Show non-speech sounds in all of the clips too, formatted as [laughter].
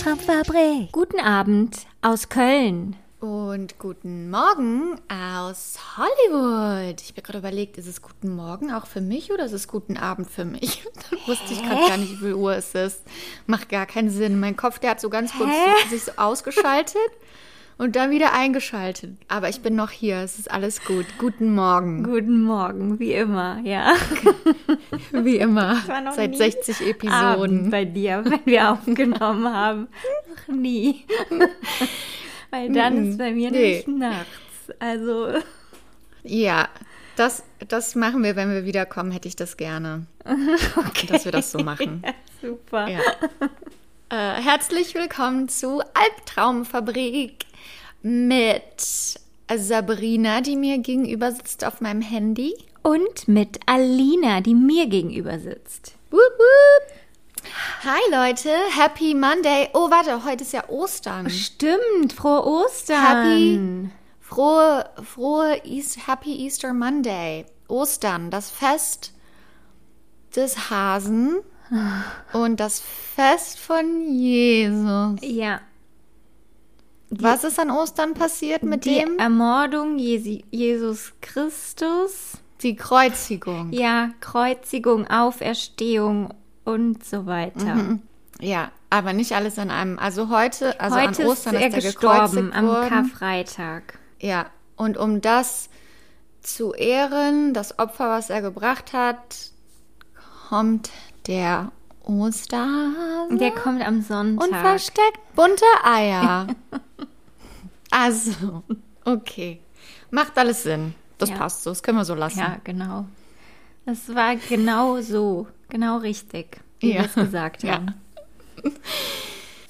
Albtraumfabrik. Guten Abend aus Köln. Und guten Morgen aus Hollywood. Ich habe gerade überlegt, ist es guten Morgen auch für mich oder ist es guten Abend für mich? [laughs] Da wusste ich gerade gar nicht, wie viel Uhr es ist. Macht gar keinen Sinn. Mein Kopf, der hat so ganz kurz sich so ausgeschaltet und dann wieder eingeschaltet. Aber ich bin noch hier. Es ist alles gut. Guten Morgen. Guten Morgen, wie immer, ja. [laughs] Wie immer. Seit nie 60 Abend Episoden. bei dir, wenn wir aufgenommen haben. Noch nie. [laughs] Weil dann ist bei mir Nee. nicht nachts. Also, Ja, das, das machen wir, wenn wir wiederkommen, hätte ich das gerne. [laughs] Dass wir das so machen. super. Ja. Äh, herzlich willkommen zu Albtraumfabrik mit Sabrina, die mir gegenüber sitzt auf meinem Handy. Und mit Alina, die mir gegenüber sitzt. Wup, wup. Hi Leute, Happy Monday. Oh, warte, heute ist ja Ostern. Stimmt, frohe Ostern. Happy, frohe, frohe East, Happy Easter Monday. Ostern, das Fest des Hasen [sighs] und das Fest von Jesus. Ja, Was ist an Ostern passiert mit die dem? Ermordung Jesi Jesus Christus. Die Kreuzigung. Ja, Kreuzigung, Auferstehung und so weiter. Ja, aber nicht alles an einem. Also heute, also Heute an Ostern ist er ist er gestorben am worden. Karfreitag. Ja, und um das zu ehren, das Opfer, was er gebracht hat, kommt der Osterhase Der kommt am Sonntag. und versteckt bunte Eier. [laughs] also, okay. Macht alles Sinn. Das Ja. passt so, das können wir so lassen. Ja, genau. Das war genau so, genau richtig, wie Ja. wir es gesagt [laughs] Ja. haben.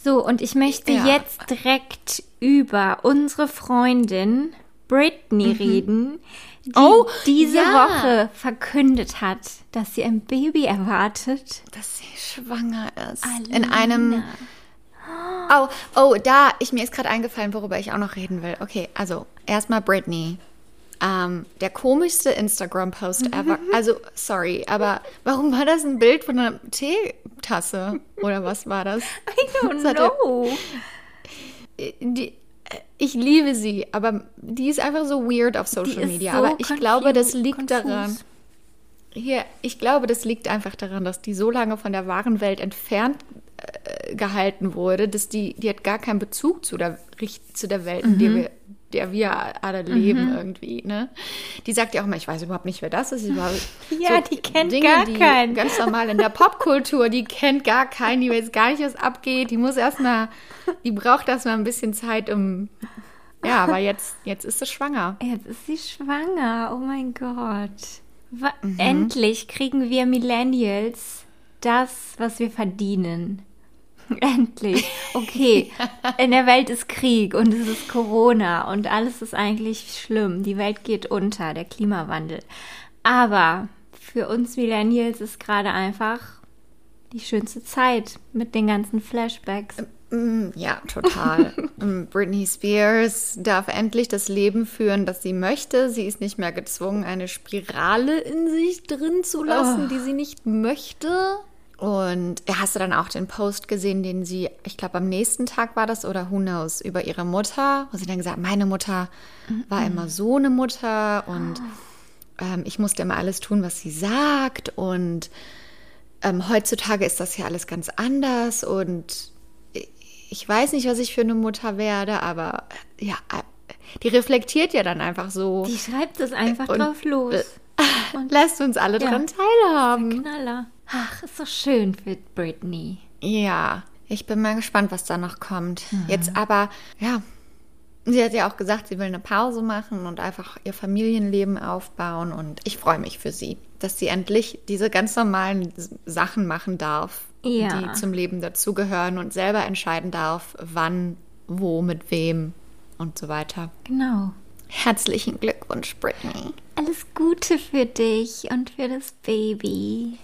So, und ich möchte Ja. jetzt direkt über unsere Freundin Britney reden, die Oh, diese ja. Woche verkündet hat, dass sie ein Baby erwartet. Dass sie schwanger ist. In einem Oh, oh, da, ich, mir ist gerade eingefallen, worüber ich auch noch reden will. Okay, also erstmal Britney. Ähm, der komischste Instagram-Post ever. Also, sorry, aber warum war das ein Bild von einer Teetasse? Oder was war das? I don't Das know. Die, ich liebe sie, aber die ist einfach so weird auf Social Media. so aber ich glaube, das liegt konfus. daran. Hier, ich glaube, das liegt einfach daran, dass die so lange von der wahren Welt entfernt äh, gehalten wurde, dass die, die hat gar keinen Bezug zu der, zu der Welt, in Mhm. der wir, der wir alle leben irgendwie. Ne? Die sagt ja auch immer, ich weiß überhaupt nicht, wer das ist. [laughs] Ja, die kennt Dinge, gar die keinen. Ganz normal in der [laughs] Popkultur, die kennt gar keinen, die weiß gar nicht, was abgeht. Die muss erstmal, die braucht erstmal ein bisschen Zeit, um. Ja, aber [laughs] jetzt, jetzt ist sie schwanger. Jetzt ist sie schwanger. Oh mein Gott. Wa Endlich kriegen wir Millennials das, was wir verdienen. [laughs] Endlich. Okay, in der Welt ist Krieg und es ist Corona und alles ist eigentlich schlimm. Die Welt geht unter, der Klimawandel. Aber für uns Millennials ist gerade einfach die schönste Zeit mit den ganzen Flashbacks. Mm, Ja, total. Mm, [laughs] Britney Spears darf endlich das Leben führen, das sie möchte. Sie ist nicht mehr gezwungen, eine Spirale in sich drin zu lassen, die sie nicht möchte. Und hast du dann auch den Post gesehen, den sie, ich glaube, am nächsten Tag war das oder who knows, über ihre Mutter, wo sie dann gesagt meine Mutter war immer so eine Mutter und ähm, ich musste immer alles tun, was sie sagt und ähm, heutzutage ist das ja alles ganz anders und ich weiß nicht, was ich für eine Mutter werde, aber äh, ja, äh, die reflektiert ja dann einfach so. Die schreibt es einfach Und- drauf los. [laughs] Und lässt uns alle Ja. dran teilhaben. Knaller. Ach, ist so schön für Britney. Ja, ich bin mal gespannt, was da noch kommt. Jetzt aber, ja, sie hat ja auch gesagt, sie will eine Pause machen und einfach ihr Familienleben aufbauen. Und ich freue mich für sie, dass sie endlich diese ganz normalen Sachen machen darf, Ja. die zum Leben dazugehören und selber entscheiden darf, wann wo, mit wem und so weiter. Genau. Herzlichen Glückwunsch, Britney. Alles Gute für dich und für das Baby.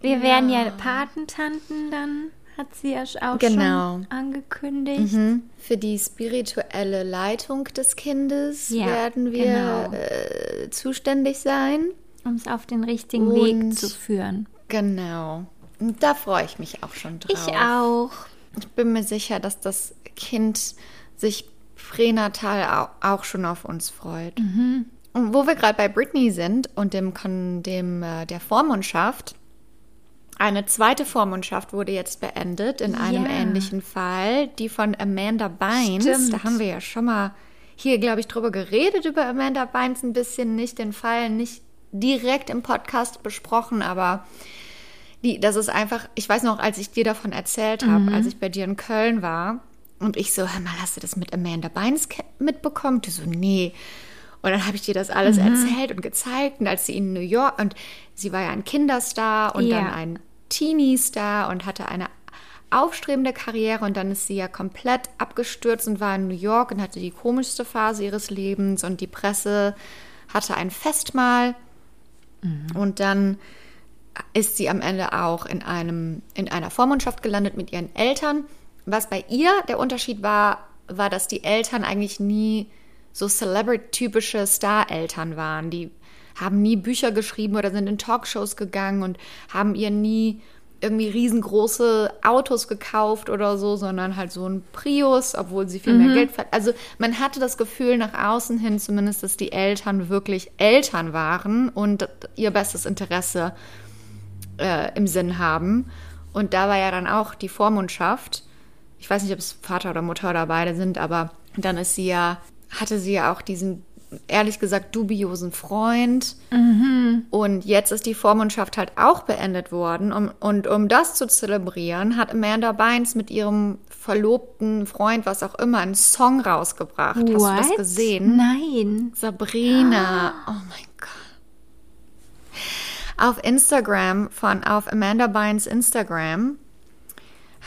Wir werden ja Patentanten dann, hat sie ja auch Genau. schon angekündigt. Mhm. Für die spirituelle Leitung des Kindes Ja, werden wir genau. äh, zuständig sein. Um es auf den richtigen Und- Weg zu führen. Genau. Und da freue ich mich auch schon drauf. Ich auch. Ich bin mir sicher, dass das Kind sich pränatal au- auch schon auf uns freut. Mhm. Und wo wir gerade bei Britney sind und dem, dem äh, der Vormundschaft, eine zweite Vormundschaft wurde jetzt beendet in einem Ja. ähnlichen Fall, die von Amanda Bynes. Stimmt. Da haben wir ja schon mal hier, glaube ich, drüber geredet, über Amanda Bynes ein bisschen, nicht den Fall, nicht direkt im Podcast besprochen, aber die, das ist einfach, ich weiß noch, als ich dir davon erzählt habe, Mhm. als ich bei dir in Köln war und ich so, hör mal, hast du das mit Amanda Bynes mitbekommen? Du so, nee. Und dann habe ich dir das alles Mhm. erzählt und gezeigt und als sie in New York und sie war ja ein Kinderstar und Ja. dann ein Teenie-Star und hatte eine aufstrebende Karriere und dann ist sie ja komplett abgestürzt und war in New York und hatte die komischste Phase ihres Lebens und die Presse hatte ein Festmahl und dann ist sie am Ende auch in, einem, in einer Vormundschaft gelandet mit ihren Eltern. Was bei ihr der Unterschied war, war, dass die Eltern eigentlich nie so Celebrity-typische Star-Eltern waren. Die haben nie Bücher geschrieben oder sind in Talkshows gegangen und haben ihr nie irgendwie riesengroße Autos gekauft oder so, sondern halt so ein Prius, obwohl sie viel mehr Geld verdient. Also man hatte das Gefühl nach außen hin zumindest, dass die Eltern wirklich Eltern waren und ihr bestes Interesse äh, im Sinn haben. Und da war ja dann auch die Vormundschaft. Ich weiß nicht, ob es Vater oder Mutter oder beide sind, aber dann ist sie ja, hatte sie ja auch diesen, ehrlich gesagt, dubiosen Freund. Und jetzt ist die Vormundschaft halt auch beendet worden. Um, und um das zu zelebrieren, hat Amanda Bynes mit ihrem verlobten Freund, was auch immer, einen Song rausgebracht. Hast du das What? gesehen? Nein. Sabrina. Oh mein Gott. Auf Instagram, von auf Amanda Bynes Instagram,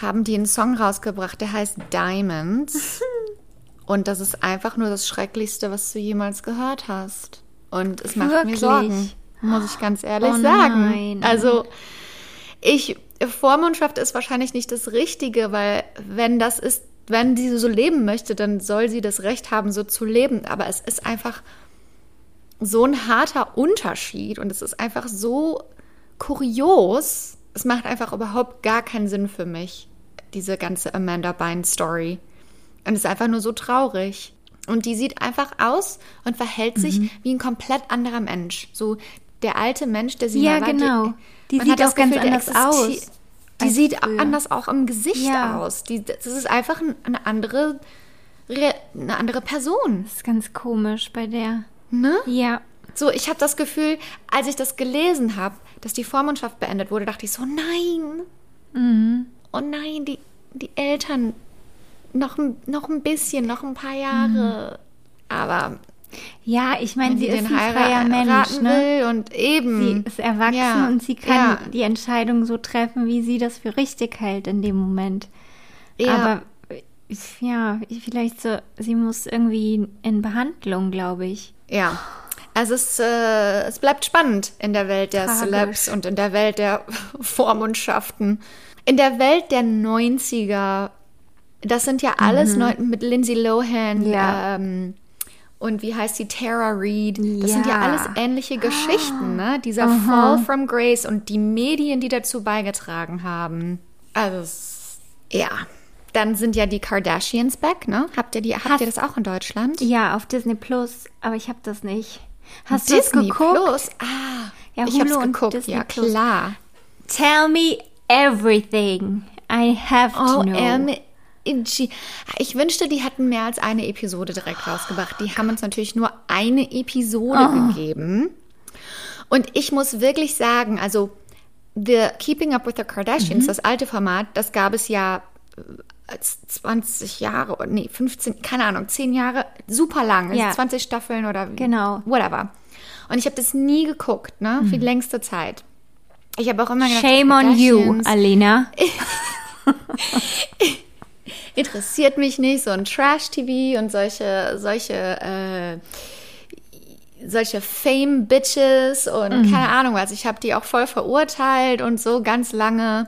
haben die einen Song rausgebracht, der heißt Diamonds. [laughs] Und das ist einfach nur das Schrecklichste, was du jemals gehört hast. Und es macht mir Wirklich? Sorgen, muss ich ganz ehrlich Oh sagen. nein. Also, ich, Vormundschaft ist wahrscheinlich nicht das Richtige, weil wenn das ist, wenn sie so leben möchte, dann soll sie das Recht haben, so zu leben. Aber es ist einfach so ein harter Unterschied und es ist einfach so kurios. Es macht einfach überhaupt gar keinen Sinn für mich, diese ganze Amanda Bynes Story. Und es ist einfach nur so traurig. Und die sieht einfach aus und verhält sich Mhm. wie ein komplett anderer Mensch. So der alte Mensch, der sie Ja, mal war, genau. Die man sieht auch ganz Gefühl, der anders aus Die sieht früher. anders auch im Gesicht Ja. aus. Die, das ist einfach ein- eine andere, Re- eine andere Person. Das ist ganz komisch bei der. Ne? Ja. So, ich habe das Gefühl, als ich das gelesen habe, dass die Vormundschaft beendet wurde, dachte ich so, nein. Mhm. Oh nein, die, die Eltern noch, ein- noch ein bisschen, noch ein paar Jahre. Aber Ja, ich meine, sie ist ein freier Mensch, ne? und eben. Sie ist erwachsen Ja, und sie kann ja. die Entscheidung so treffen, wie sie das für richtig hält in dem Moment. Ja. Aber ja, vielleicht so, sie muss irgendwie in Behandlung, glaube ich. Ja. Also es, äh, es bleibt spannend in der Welt der Tragisch. Celebs und in der Welt der [laughs] Vormundschaften. In der Welt der 90er, das sind ja alles neu, mit Lindsay Lohan Mhm. Ja. ähm, und wie heißt sie, Tara Reid. Das sind ja Ja. alles ähnliche Geschichten, ne? Dieser Fall from Grace und die Medien, die dazu beigetragen haben. Also, ja. Dann sind ja die Kardashians back, ne? Habt ihr, die, habt Hast- ihr das auch in Deutschland? Ja, auf Disney Plus, aber ich habe das nicht. Hast du es Disney geguckt? Plus? Ah, Ja, ich und geguckt, Disney ja Plus. klar. Tell me everything. I have to Oh, know. Ich wünschte, die hätten mehr als eine Episode direkt rausgebracht. Die haben uns natürlich nur eine Episode Oh. gegeben. Und ich muss wirklich sagen, also The Keeping Up with the Mhm. Kardashians, das alte Format, das gab es ja äh, 20 Jahre, oder nee, 15, keine Ahnung, 10 Jahre, super lang, also Ja. 20 Staffeln oder Genau. whatever. Und ich habe das nie geguckt, ne, für die längste Zeit. Ich habe auch immer gedacht, Shame on you, Alena. [laughs] [laughs] interessiert mich nicht, so ein Trash-TV und solche, solche, äh, solche Fame-Bitches und Mhm. keine Ahnung was. Ich habe die auch voll verurteilt und so ganz lange.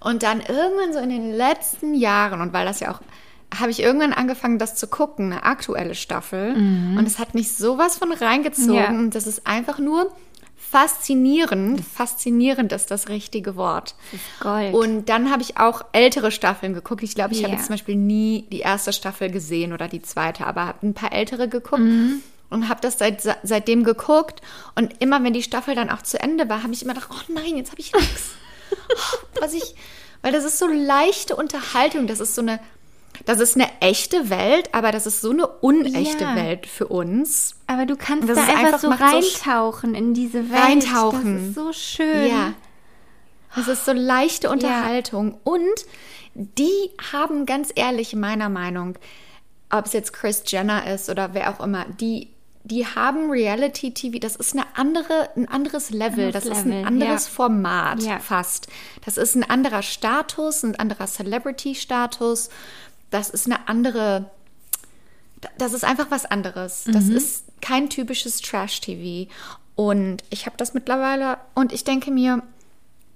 Und dann irgendwann so in den letzten Jahren, und weil das ja auch, habe ich irgendwann angefangen, das zu gucken, eine aktuelle Staffel. Und es hat mich sowas von reingezogen. Mhm. Ja. Das ist einfach nur faszinierend. Faszinierend ist das richtige Wort. Gold. Und dann habe ich auch ältere Staffeln geguckt. Ich glaube, ich habe Ja. jetzt zum Beispiel nie die erste Staffel gesehen oder die zweite, aber habe ein paar ältere geguckt Mhm. und habe das seit, seitdem geguckt. Und immer, wenn die Staffel dann auch zu Ende war, habe ich immer gedacht, oh nein, jetzt habe ich nichts. [laughs] Was ich, weil das ist so leichte Unterhaltung. Das ist so eine, das ist eine echte Welt, aber das ist so eine unechte Ja. Welt für uns. Aber du kannst Das da ist einfach, einfach- so macht so reintauchen in diese Welt. Reintauchen. Das ist so schön. Ja. Das ist so leichte Unterhaltung. Und die haben ganz ehrlich, meiner Meinung, ob es jetzt Chris Jenner ist oder wer auch immer, die, die haben Reality TV, das ist eine andere, ein anderes Level, Anderes das ist Level, ein anderes ja. Format Ja. fast. Das ist ein anderer Status, ein anderer Celebrity-Status. Das ist eine andere das ist einfach was anderes. Das Mhm. ist kein typisches Trash-TV. Und ich habe das mittlerweile, und ich denke mir,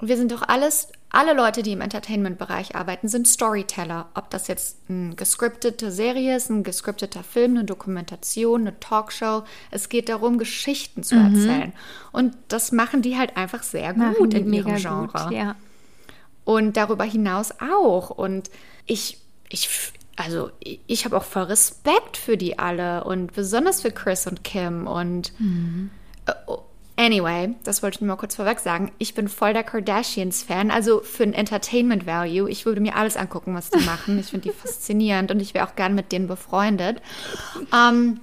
wir sind doch alles, alle Leute, die im Entertainment-Bereich arbeiten, sind Storyteller. Ob das jetzt eine gescriptete Serie ist, ein gescripteter Film, eine Dokumentation, eine Talkshow. Es geht darum, Geschichten zu erzählen. Und das machen die halt einfach sehr Mhm. Gut in ihrem Genre Gut, ja. und darüber hinaus auch. Und ich, ich, also ich, habe auch voll Respekt für die alle und besonders für Chris und Kim und äh, oh, anyway, das wollte ich nur mal kurz vorweg sagen. Ich bin voll der Kardashians-Fan, also für ein Entertainment Value. Ich würde mir alles angucken, was die machen. Ich finde die [laughs] faszinierend und ich wäre auch gern mit denen befreundet. Ähm,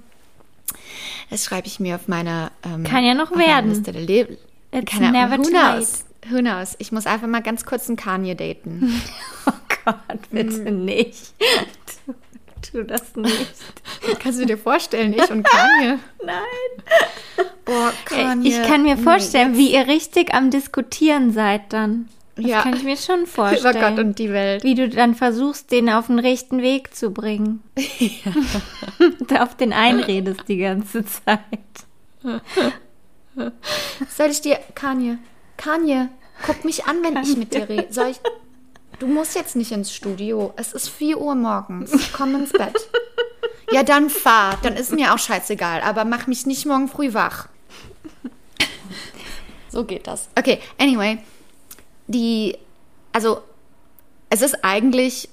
das schreibe ich mir auf meine ähm, Kann ja noch werden. Liste der Le It's Keine Ahnung, never who knows? Who knows? Ich muss einfach mal ganz kurz einen Kanye daten. [laughs] Gott, bitte Mhm. nicht. Tu, [laughs] tu das nicht. Kannst du dir vorstellen, ich und Kanye? [laughs] Nein. Boah, Kanye. Ich kann mir nee, vorstellen, wie ihr richtig am Diskutieren seid dann. Das Ja. kann ich mir schon [laughs] Über vorstellen. Gott und die Welt. wie du dann versuchst, den auf den rechten Weg zu bringen. Und auf den einredest die ganze Zeit. Soll ich dir, Kanye, Kanye, guck mich an, wenn ich mit dir rede. Soll ich, du musst jetzt nicht ins Studio. Es ist 4 Uhr morgens. Komm ins Bett. Ja, dann fahr. Dann ist mir auch scheißegal. Aber mach mich nicht morgen früh wach. So geht das. Okay, anyway. Die, also, es ist eigentlich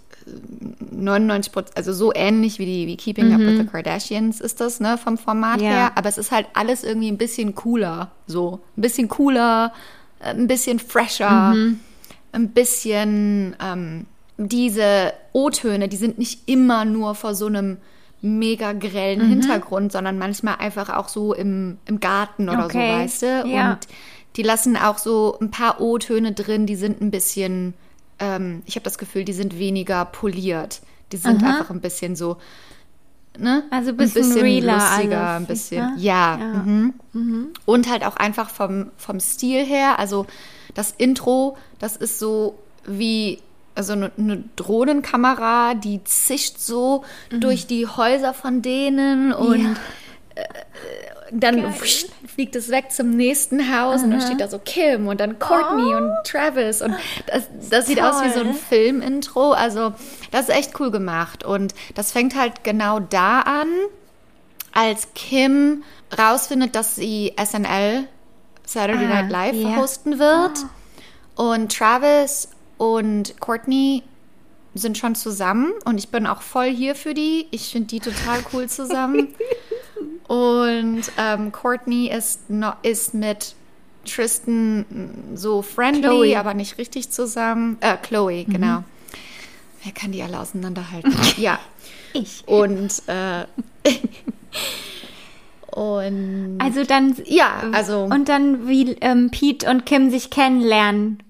99 Prozent, also so ähnlich wie die wie Keeping Up with the Kardashians ist das, ne, vom Format Ja. her. Aber es ist halt alles irgendwie ein bisschen cooler. So. Ein bisschen cooler, äh, ein bisschen fresher, ein bisschen ähm, diese O-Töne, die sind nicht immer nur vor so einem mega grellen Hintergrund, sondern manchmal einfach auch so im, im Garten oder Okay, so, weißt du? ja. Und die lassen auch so ein paar O-Töne drin, die sind ein bisschen, ähm, ich habe das Gefühl, die sind weniger poliert. Die sind Aha. einfach ein bisschen so, ne? Also ein bisschen realer lustiger, alles, ein bisschen, ne? ja. Ja. Mhm. Und halt auch einfach vom, vom Stil her, also das Intro, das ist so wie also eine, eine Drohnenkamera, die zischt so durch die Häuser von denen und Ja. äh, dann wusch, fliegt es weg zum nächsten Haus und dann steht da so Kim und dann Courtney und Travis und das, das sieht aus wie so ein. Filmintro. Also das ist echt cool gemacht und das fängt halt genau da an, als Kim rausfindet, dass sie SNL Saturday Ah, Night Live ja. hosten wird und Travis und Courtney sind schon zusammen und ich bin auch voll hier für die. Ich finde die total cool zusammen. [laughs] und ähm, Courtney ist, no, ist mit Tristan so friendly, Chloe. aber nicht richtig zusammen. Äh, Chloe, genau. Wer kann die alle auseinanderhalten? [laughs] ja. Ich. Und, äh, [laughs] und Also dann. ja, also Und dann, wie ähm, Pete und Kim sich kennenlernen,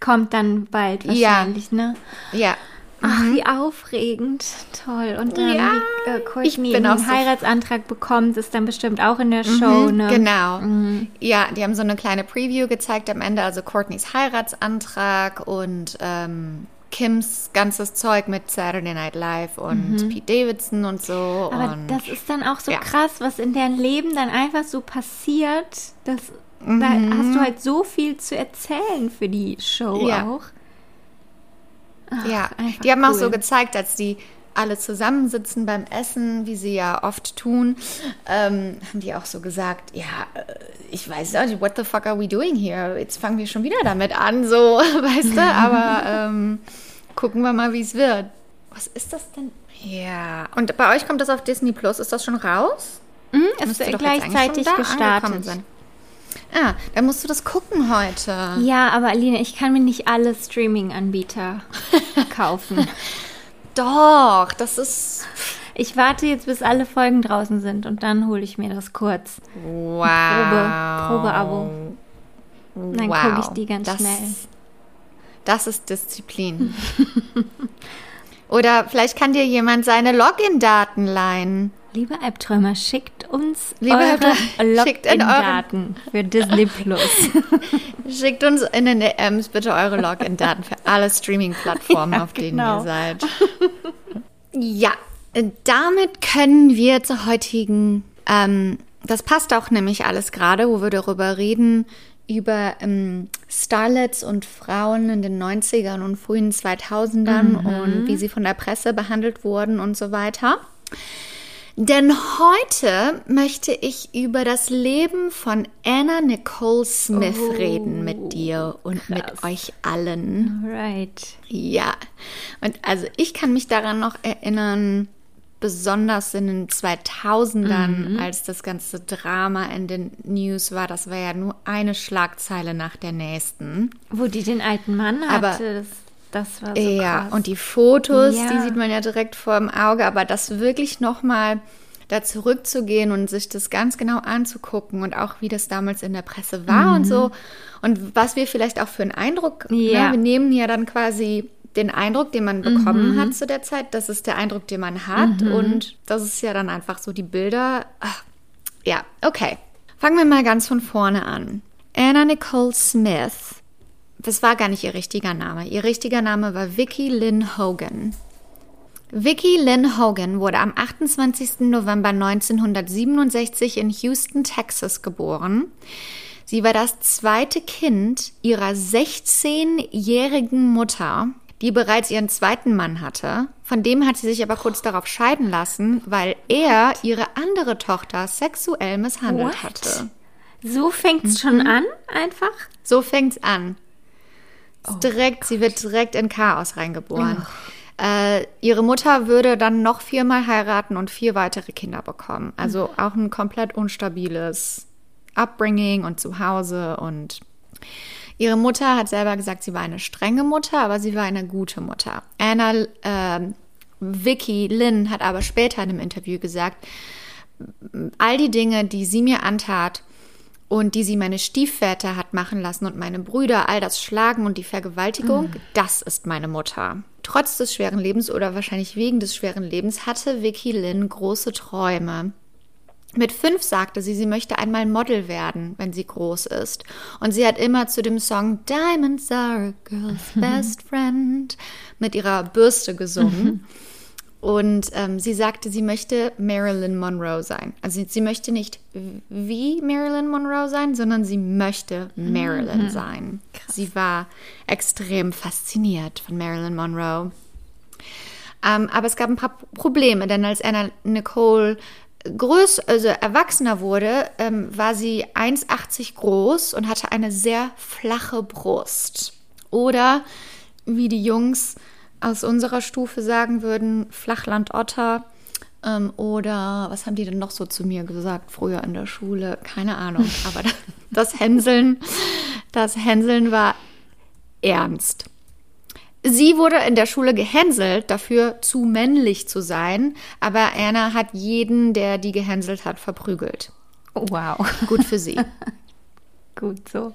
kommt dann bald Ja. wahrscheinlich, ne? ja. Ach, wie aufregend. Toll. Und dann, Ja, wie äh, ich Courtney einen so- Heiratsantrag bekommt, ist dann bestimmt auch in der Show, ne? Genau. Ja, die haben so eine kleine Preview gezeigt am Ende, also Courtneys Heiratsantrag und ähm, Kims ganzes Zeug mit Saturday Night Live und Pete Davidson und so. Mhm. Aber und das ist dann auch so ja. krass, was in deren Leben dann einfach so passiert. Das, Da hast du halt so viel zu erzählen für die Show Ja. auch. Ja, einfach die haben auch cool. so gezeigt, als die alle zusammensitzen beim Essen, wie sie ja oft tun, ähm, haben die auch so gesagt, ja, äh, ich weiß nicht, what the fuck are we doing here? Jetzt fangen wir schon wieder damit an, so, [laughs] weißt du, aber ähm, gucken wir mal, wie es wird. Was ist das denn? Ja, und bei euch kommt das auf Disney Plus, ist das schon raus? Mhm, es ist gleichzeitig gestartet. sein. Ah, dann musst du das gucken heute. Ja, aber Aline, ich kann mir nicht alle Streaming-Anbieter [laughs] kaufen. Doch, das ist Ich warte jetzt, bis alle Folgen draußen sind und dann hole ich mir das kurz. wow. Probe- Probeabo. Dann gucke ich die ganz das, schnell. Das ist Disziplin. [laughs] Oder vielleicht kann dir jemand seine Login-Daten leihen. Liebe Albträumer, schickt uns Liebe eure Login-Daten für Disney Plus. [laughs] Schickt uns in den DMs bitte eure Login-Daten für alle Streaming-Plattformen, [laughs] Ja, auf denen genau. ihr seid. ja, damit können wir zur heutigen, ähm, das passt auch nämlich alles gerade, wo wir darüber reden, über ähm, Starlets und Frauen in den 90ern und frühen 2000ern und wie sie von der Presse behandelt wurden und so weiter. Denn heute möchte ich über das Leben von Anna Nicole Smith Oh, reden mit dir und mit krass. euch allen. Right. Ja, und also ich kann mich daran noch erinnern, besonders in den 2000ern, als das ganze Drama in den News war. Das war ja nur eine Schlagzeile nach der nächsten. Wo die den alten Mann Aber- hatte, das, das war so Ja, krass. und die Fotos, Ja. die sieht man ja direkt vor dem Auge, aber das wirklich nochmal da zurückzugehen und sich das ganz genau anzugucken und auch wie das damals in der Presse war und so und was wir vielleicht auch für einen Eindruck, Ja. ne, wir nehmen ja dann quasi den Eindruck, den man bekommen hat zu der Zeit, das ist der Eindruck, den man hat und das ist ja dann einfach so die Bilder. Ach, ja, okay. Fangen wir mal ganz von vorne an. Anna Nicole Smith das war gar nicht ihr richtiger Name. Ihr richtiger Name war Vicky Lynn Hogan. Vicky Lynn Hogan wurde am 28. November 1967 in Houston, Texas geboren. Sie war das zweite Kind ihrer 16-jährigen Mutter, die bereits ihren zweiten Mann hatte. Von dem hat sie sich aber kurz darauf scheiden lassen, weil er ihre andere Tochter sexuell misshandelt What? hatte. so fängt es schon an, einfach? So fängt's an. Ist direkt, sie wird direkt in Chaos reingeboren. Äh, ihre Mutter würde dann noch viermal heiraten und vier weitere Kinder bekommen. Also auch ein komplett unstabiles Upbringing und Zuhause. Und ihre Mutter hat selber gesagt, sie war eine strenge Mutter, aber sie war eine gute Mutter. Anna, äh, Vicky Lynn hat aber später in einem Interview gesagt, all die Dinge, die sie mir antat und die sie meine Stiefväter hat machen lassen und meine Brüder, all das Schlagen und die Vergewaltigung, das ist meine Mutter. Trotz des schweren Lebens oder wahrscheinlich wegen des schweren Lebens hatte Vicky Lynn große Träume. Mit fünf sagte sie, sie möchte einmal Model werden, wenn sie groß ist. Und sie hat immer zu dem Song Diamonds are a girl's [laughs] best friend mit ihrer Bürste gesungen. [laughs] Und ähm, sie sagte, sie möchte Marilyn Monroe sein. Also sie, sie möchte nicht wie Marilyn Monroe sein, sondern sie möchte Marilyn sein. Sie war extrem fasziniert von Marilyn Monroe. Ähm, aber es gab ein paar Probleme, denn als Anna Nicole größ, also erwachsener wurde, ähm, war sie 1,80 groß und hatte eine sehr flache Brust. Oder wie die Jungs aus unserer Stufe sagen würden, Flachland-Otter. Ähm, oder was haben die denn noch so zu mir gesagt früher in der Schule? Keine Ahnung. [laughs] Aber das, das Hänseln, das Hänseln war ernst. Sie wurde in der Schule gehänselt, dafür zu männlich zu sein, aber Anna hat jeden, der die gehänselt hat, verprügelt. Oh, wow. Gut für sie. [laughs] Gut so.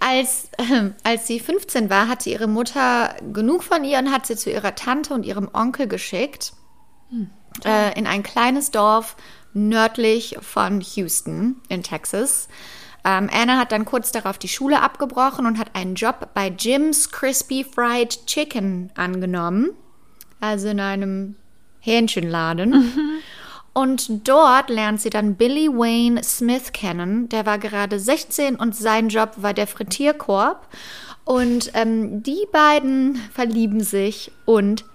Als, ähm, als sie 15 war, hatte ihre Mutter genug von ihr und hat sie zu ihrer Tante und ihrem Onkel geschickt. Äh, in ein kleines Dorf nördlich von Houston in Texas. ähm, Anna hat dann kurz darauf die Schule abgebrochen und hat einen Job bei Jim's Crispy Fried Chicken angenommen. Also in einem Hähnchenladen. Und dort lernt sie dann Billy Wayne Smith kennen. Der war gerade 16 und sein Job war der Frittierkorb. Und ähm, die beiden verlieben sich und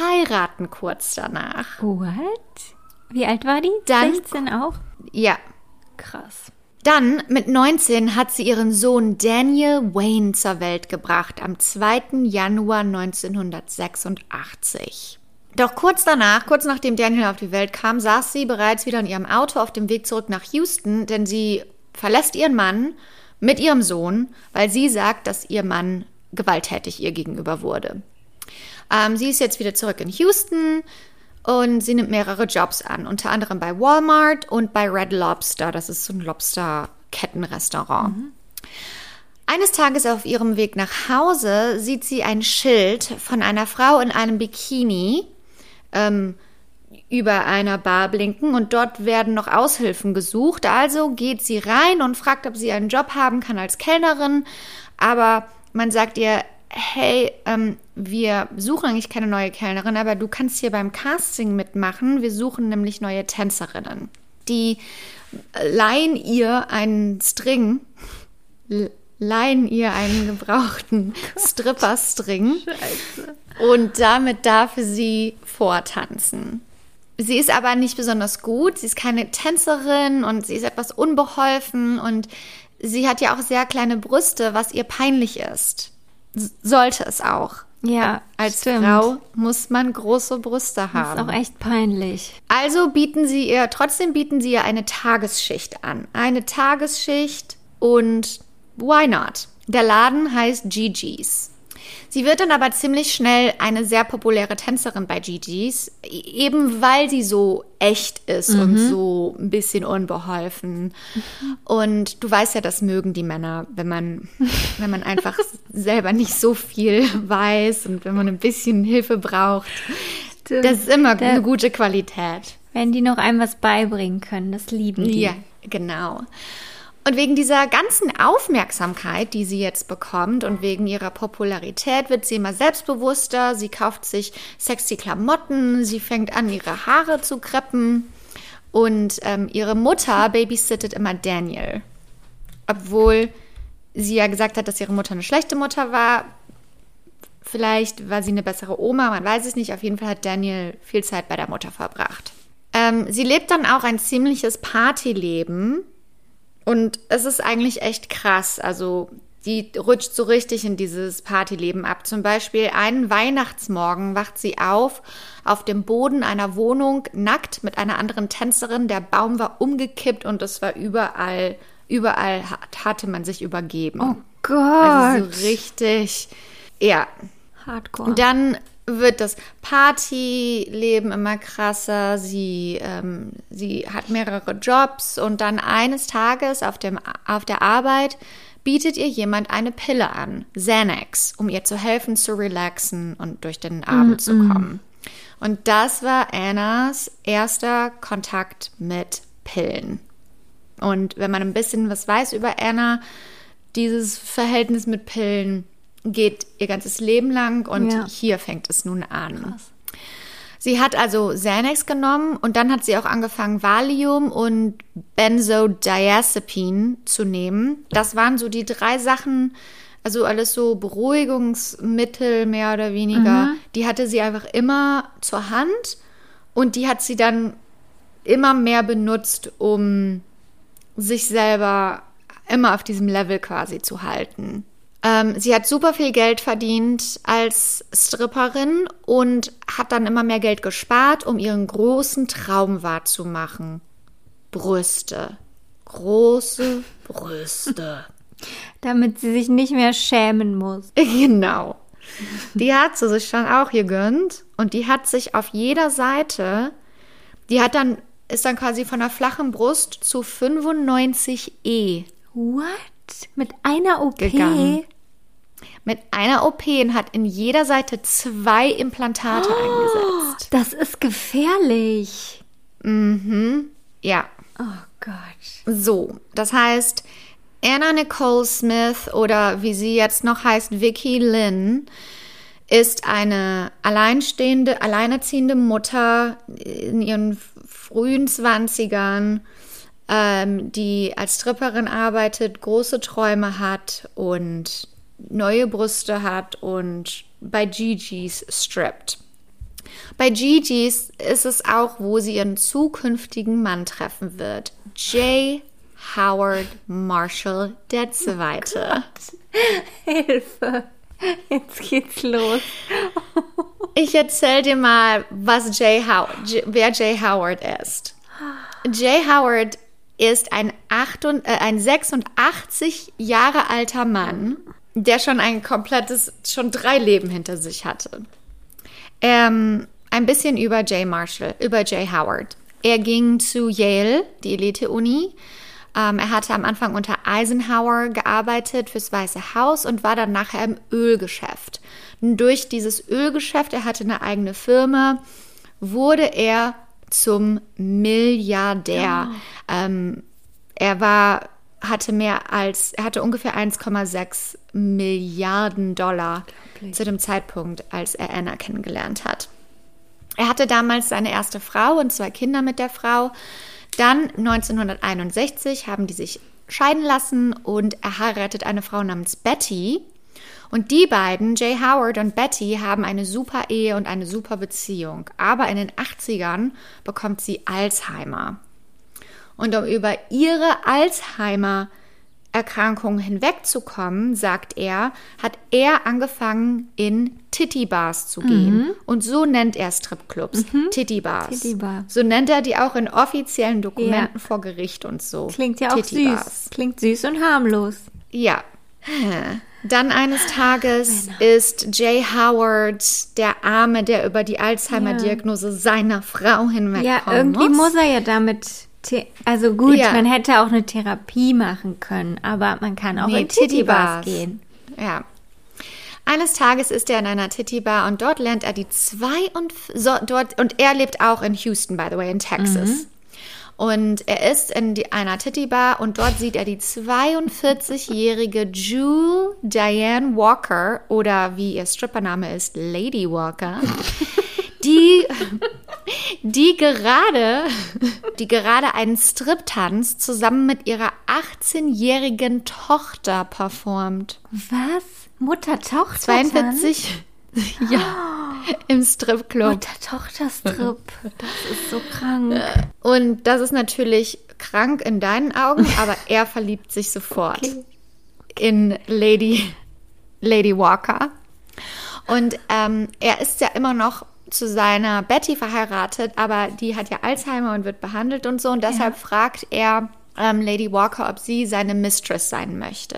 heiraten kurz danach. What? Wie alt war die? Dann- 16 auch? Ja. Krass. Dann mit 19 hat sie ihren Sohn Daniel Wayne zur Welt gebracht, am 2. Januar 1986. Doch kurz danach, kurz nachdem Daniel auf die Welt kam, saß sie bereits wieder in ihrem Auto auf dem Weg zurück nach Houston, denn sie verlässt ihren Mann mit ihrem Sohn, weil sie sagt, dass ihr Mann gewalttätig ihr gegenüber wurde. Ähm, sie ist jetzt wieder zurück in Houston und sie nimmt mehrere Jobs an, unter anderem bei Walmart und bei Red Lobster. Das ist so ein Lobster-Kettenrestaurant. Eines Tages auf ihrem Weg nach Hause sieht sie ein Schild von einer Frau in einem Bikini ähm, über einer Bar blinken und dort werden noch Aushilfen gesucht. Also geht sie rein und fragt, ob sie einen Job haben kann als Kellnerin. Aber man sagt ihr, hey, ähm, wir suchen eigentlich keine neue Kellnerin, aber du kannst hier beim Casting mitmachen. Wir suchen nämlich neue Tänzerinnen. Die leihen ihr einen String, leihen ihr einen gebrauchten [laughs] Stripper-String und damit darf sie vortanzen. Sie ist aber nicht besonders gut, sie ist keine Tänzerin und sie ist etwas unbeholfen und sie hat ja auch sehr kleine Brüste, was ihr peinlich ist. Sollte es auch. Ja, Als stimmt. Frau muss man große Brüste Das ist haben. auch echt peinlich. Also bieten sie ihr, trotzdem bieten sie ihr eine Tagesschicht an. Eine Tagesschicht und why not? Der Laden heißt Gigi's. Sie wird dann aber ziemlich schnell eine sehr populäre Tänzerin bei Gigi's, e- eben weil sie so echt ist und so ein bisschen unbeholfen. Und du weißt ja, das mögen die Männer, wenn man, [laughs] wenn man einfach selber nicht so viel weiß und wenn man ein bisschen Hilfe braucht. Das ist immer eine gute Qualität. Wenn die noch einem was beibringen können, das lieben die. Ja, genau. Und wegen dieser ganzen Aufmerksamkeit, die sie jetzt bekommt und wegen ihrer Popularität wird sie immer selbstbewusster. Sie kauft sich sexy Klamotten, sie fängt an, ihre Haare zu kreppen. Und ähm, ihre Mutter babysittet immer Daniel. Obwohl sie ja gesagt hat, dass ihre Mutter eine schlechte Mutter war. Vielleicht war sie eine bessere Oma, man weiß es nicht. Auf jeden Fall hat Daniel viel Zeit bei der Mutter verbracht. Ähm, sie lebt dann auch ein ziemliches Partyleben. Und es ist eigentlich echt krass. Also, die rutscht so richtig in dieses Partyleben ab. Zum Beispiel einen Weihnachtsmorgen wacht sie auf, auf dem Boden einer Wohnung, nackt mit einer anderen Tänzerin. Der Baum war umgekippt und es war überall, überall hat, hatte man sich übergeben. Oh Gott. Also so richtig, ja, Hardcore. und dann wird das Partyleben immer krasser. Sie, ähm, sie hat mehrere Jobs und dann eines Tages auf, dem, auf der Arbeit bietet ihr jemand eine Pille an, Xanax, um ihr zu helfen, zu relaxen und durch den Abend zu kommen. Und das war Annas erster Kontakt mit Pillen. Und wenn man ein bisschen was weiß über Anna, dieses Verhältnis mit Pillen geht ihr ganzes Leben lang und Ja. hier fängt es nun an. Sie hat also Xanax genommen und dann hat sie auch angefangen, Valium und Benzodiazepin zu nehmen. Das waren so die drei Sachen, also alles so Beruhigungsmittel mehr oder weniger. Die hatte sie einfach immer zur Hand und die hat sie dann immer mehr benutzt, um sich selber immer auf diesem Level quasi zu halten. Ähm, sie hat super viel Geld verdient als Stripperin und hat dann immer mehr Geld gespart, um ihren großen Traum wahrzumachen. Brüste. Große Brüste. [laughs] Damit sie sich nicht mehr schämen muss. [laughs] Genau. Die hat sie sich dann auch gegönnt und die hat sich auf jeder Seite, die hat dann, ist dann quasi von einer flachen Brust zu 95E What? Mit einer OP? Gegangen. Mit einer OP und hat in jeder Seite zwei Implantate eingesetzt. Das ist gefährlich. Ja, Oh Gott. so. Das heißt, Anna Nicole Smith oder wie sie jetzt noch heißt, Vicky Lynn, ist eine alleinstehende, alleinerziehende Mutter in ihren frühen Zwanzigern, ähm, die als Stripperin arbeitet, große Träume hat und neue Brüste hat und bei Gigi's strippt. Bei Gigi's ist es auch, wo sie ihren zukünftigen Mann treffen wird. J. Howard Marshall der Zweite. [laughs] Hilfe. Jetzt geht's los. Ich erzähl dir mal, was Jay Howard, J- wer Jay Howard ist. Jay Howard ist ein, 8 und, äh, ein 86 Jahre alter Mann, der schon ein komplettes, schon drei Leben hinter sich hatte. Ähm, ein bisschen über Jay Marshall, über Jay Howard. Er ging zu Yale, die Elite-Uni. Ähm, er hatte am Anfang unter Eisenhower gearbeitet fürs Weiße Haus und war dann nachher im Ölgeschäft. Und durch dieses Ölgeschäft, er hatte eine eigene Firma, wurde er zum Milliardär. Ähm, er war, hatte mehr als, er hatte ungefähr 1,6 Milliarden Dollar zu dem Zeitpunkt, als er Anna kennengelernt hat. Er hatte damals seine erste Frau und zwei Kinder mit der Frau. Dann 1961 haben die sich scheiden lassen und er heiratet eine Frau namens Betty. Und die beiden, Jay Howard und Betty, haben eine super Ehe und eine super Beziehung. Aber in den 80ern bekommt sie Alzheimer. Und um über ihre Alzheimer-Erkrankung hinwegzukommen, sagt er, hat er angefangen, in Titty-Bars zu gehen. Und so nennt er Stripclubs. Titty-Bars. Titty-Bar. So nennt er die auch in offiziellen Dokumenten vor Gericht und so. Klingt ja auch süß. Klingt süß und harmlos. Ja. Dann eines Tages ist Jay Howard der Arme, der über die Alzheimer-Diagnose seiner Frau hinwegkommen Ja, irgendwie muss. muss er ja damit. The also gut, Ja. man hätte auch eine Therapie machen können, aber man kann auch Nee, in Titty-Bars gehen. Ja. Eines Tages ist er in einer Titty-Bar und dort lernt er die zwei und so, dort und er lebt auch in Houston, by the way, in Texas. Und er ist in die, einer Titty-Bar und dort sieht er die 42-jährige Jewel Diane Walker oder wie ihr Strippername ist, Lady Walker, [laughs] die, die gerade, die gerade einen Striptanz zusammen mit ihrer 18-jährigen Tochter performt. Was? Mutter-Tochter? 42 [laughs] ja, im Stripclub. Mutter-Tochter-Strip. Das ist so krank. Und das ist natürlich krank in deinen Augen, [laughs] aber er verliebt sich sofort in Lady, Lady Walker. Und ähm, er ist ja immer noch zu seiner Betty verheiratet, aber die hat ja Alzheimer und wird behandelt und so. Und deshalb fragt er ähm, Lady Walker, ob sie seine Mistress sein möchte.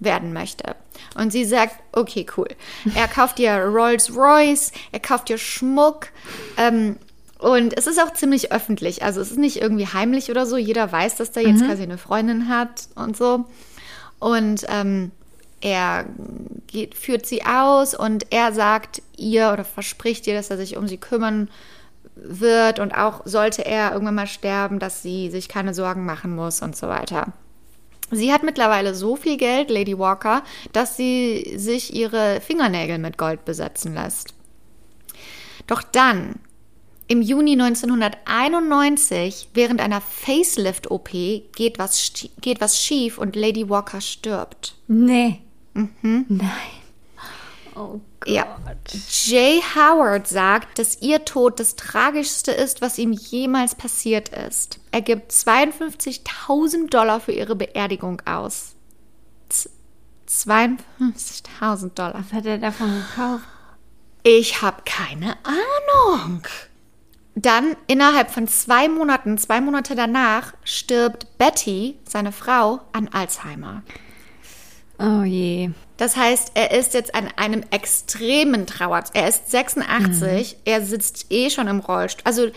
werden möchte. Und sie sagt, okay, cool. Er kauft ihr Rolls Royce, er kauft ihr Schmuck. Ähm, und es ist auch ziemlich öffentlich. Also es ist nicht irgendwie heimlich oder so. Jeder weiß, dass der jetzt quasi eine Freundin hat und so. Und ähm, er geht, führt sie aus und er sagt ihr oder verspricht ihr, dass er sich um sie kümmern wird und auch sollte er irgendwann mal sterben, dass sie sich keine Sorgen machen muss und so weiter. Sie hat mittlerweile so viel Geld, Lady Walker, dass sie sich ihre Fingernägel mit Gold besetzen lässt. Doch dann, im Juni 1991, während einer Facelift-OP, geht geht was schief und Lady Walker stirbt. Nee. Nein. Oh Gott. Ja. Jay Howard sagt, dass ihr Tod das Tragischste ist, was ihm jemals passiert ist. Er gibt 52.000 Dollar für ihre Beerdigung aus. Z- 52.000 Dollar. Was hat er davon gekauft? Ich habe keine Ahnung. Dann innerhalb von zwei Monaten, zwei Monate danach, stirbt Betty, seine Frau, an Alzheimer. Oh je. Das heißt, er ist jetzt an einem extremen Trauer. Er ist 86, er sitzt eh schon im Rollstuhl. Also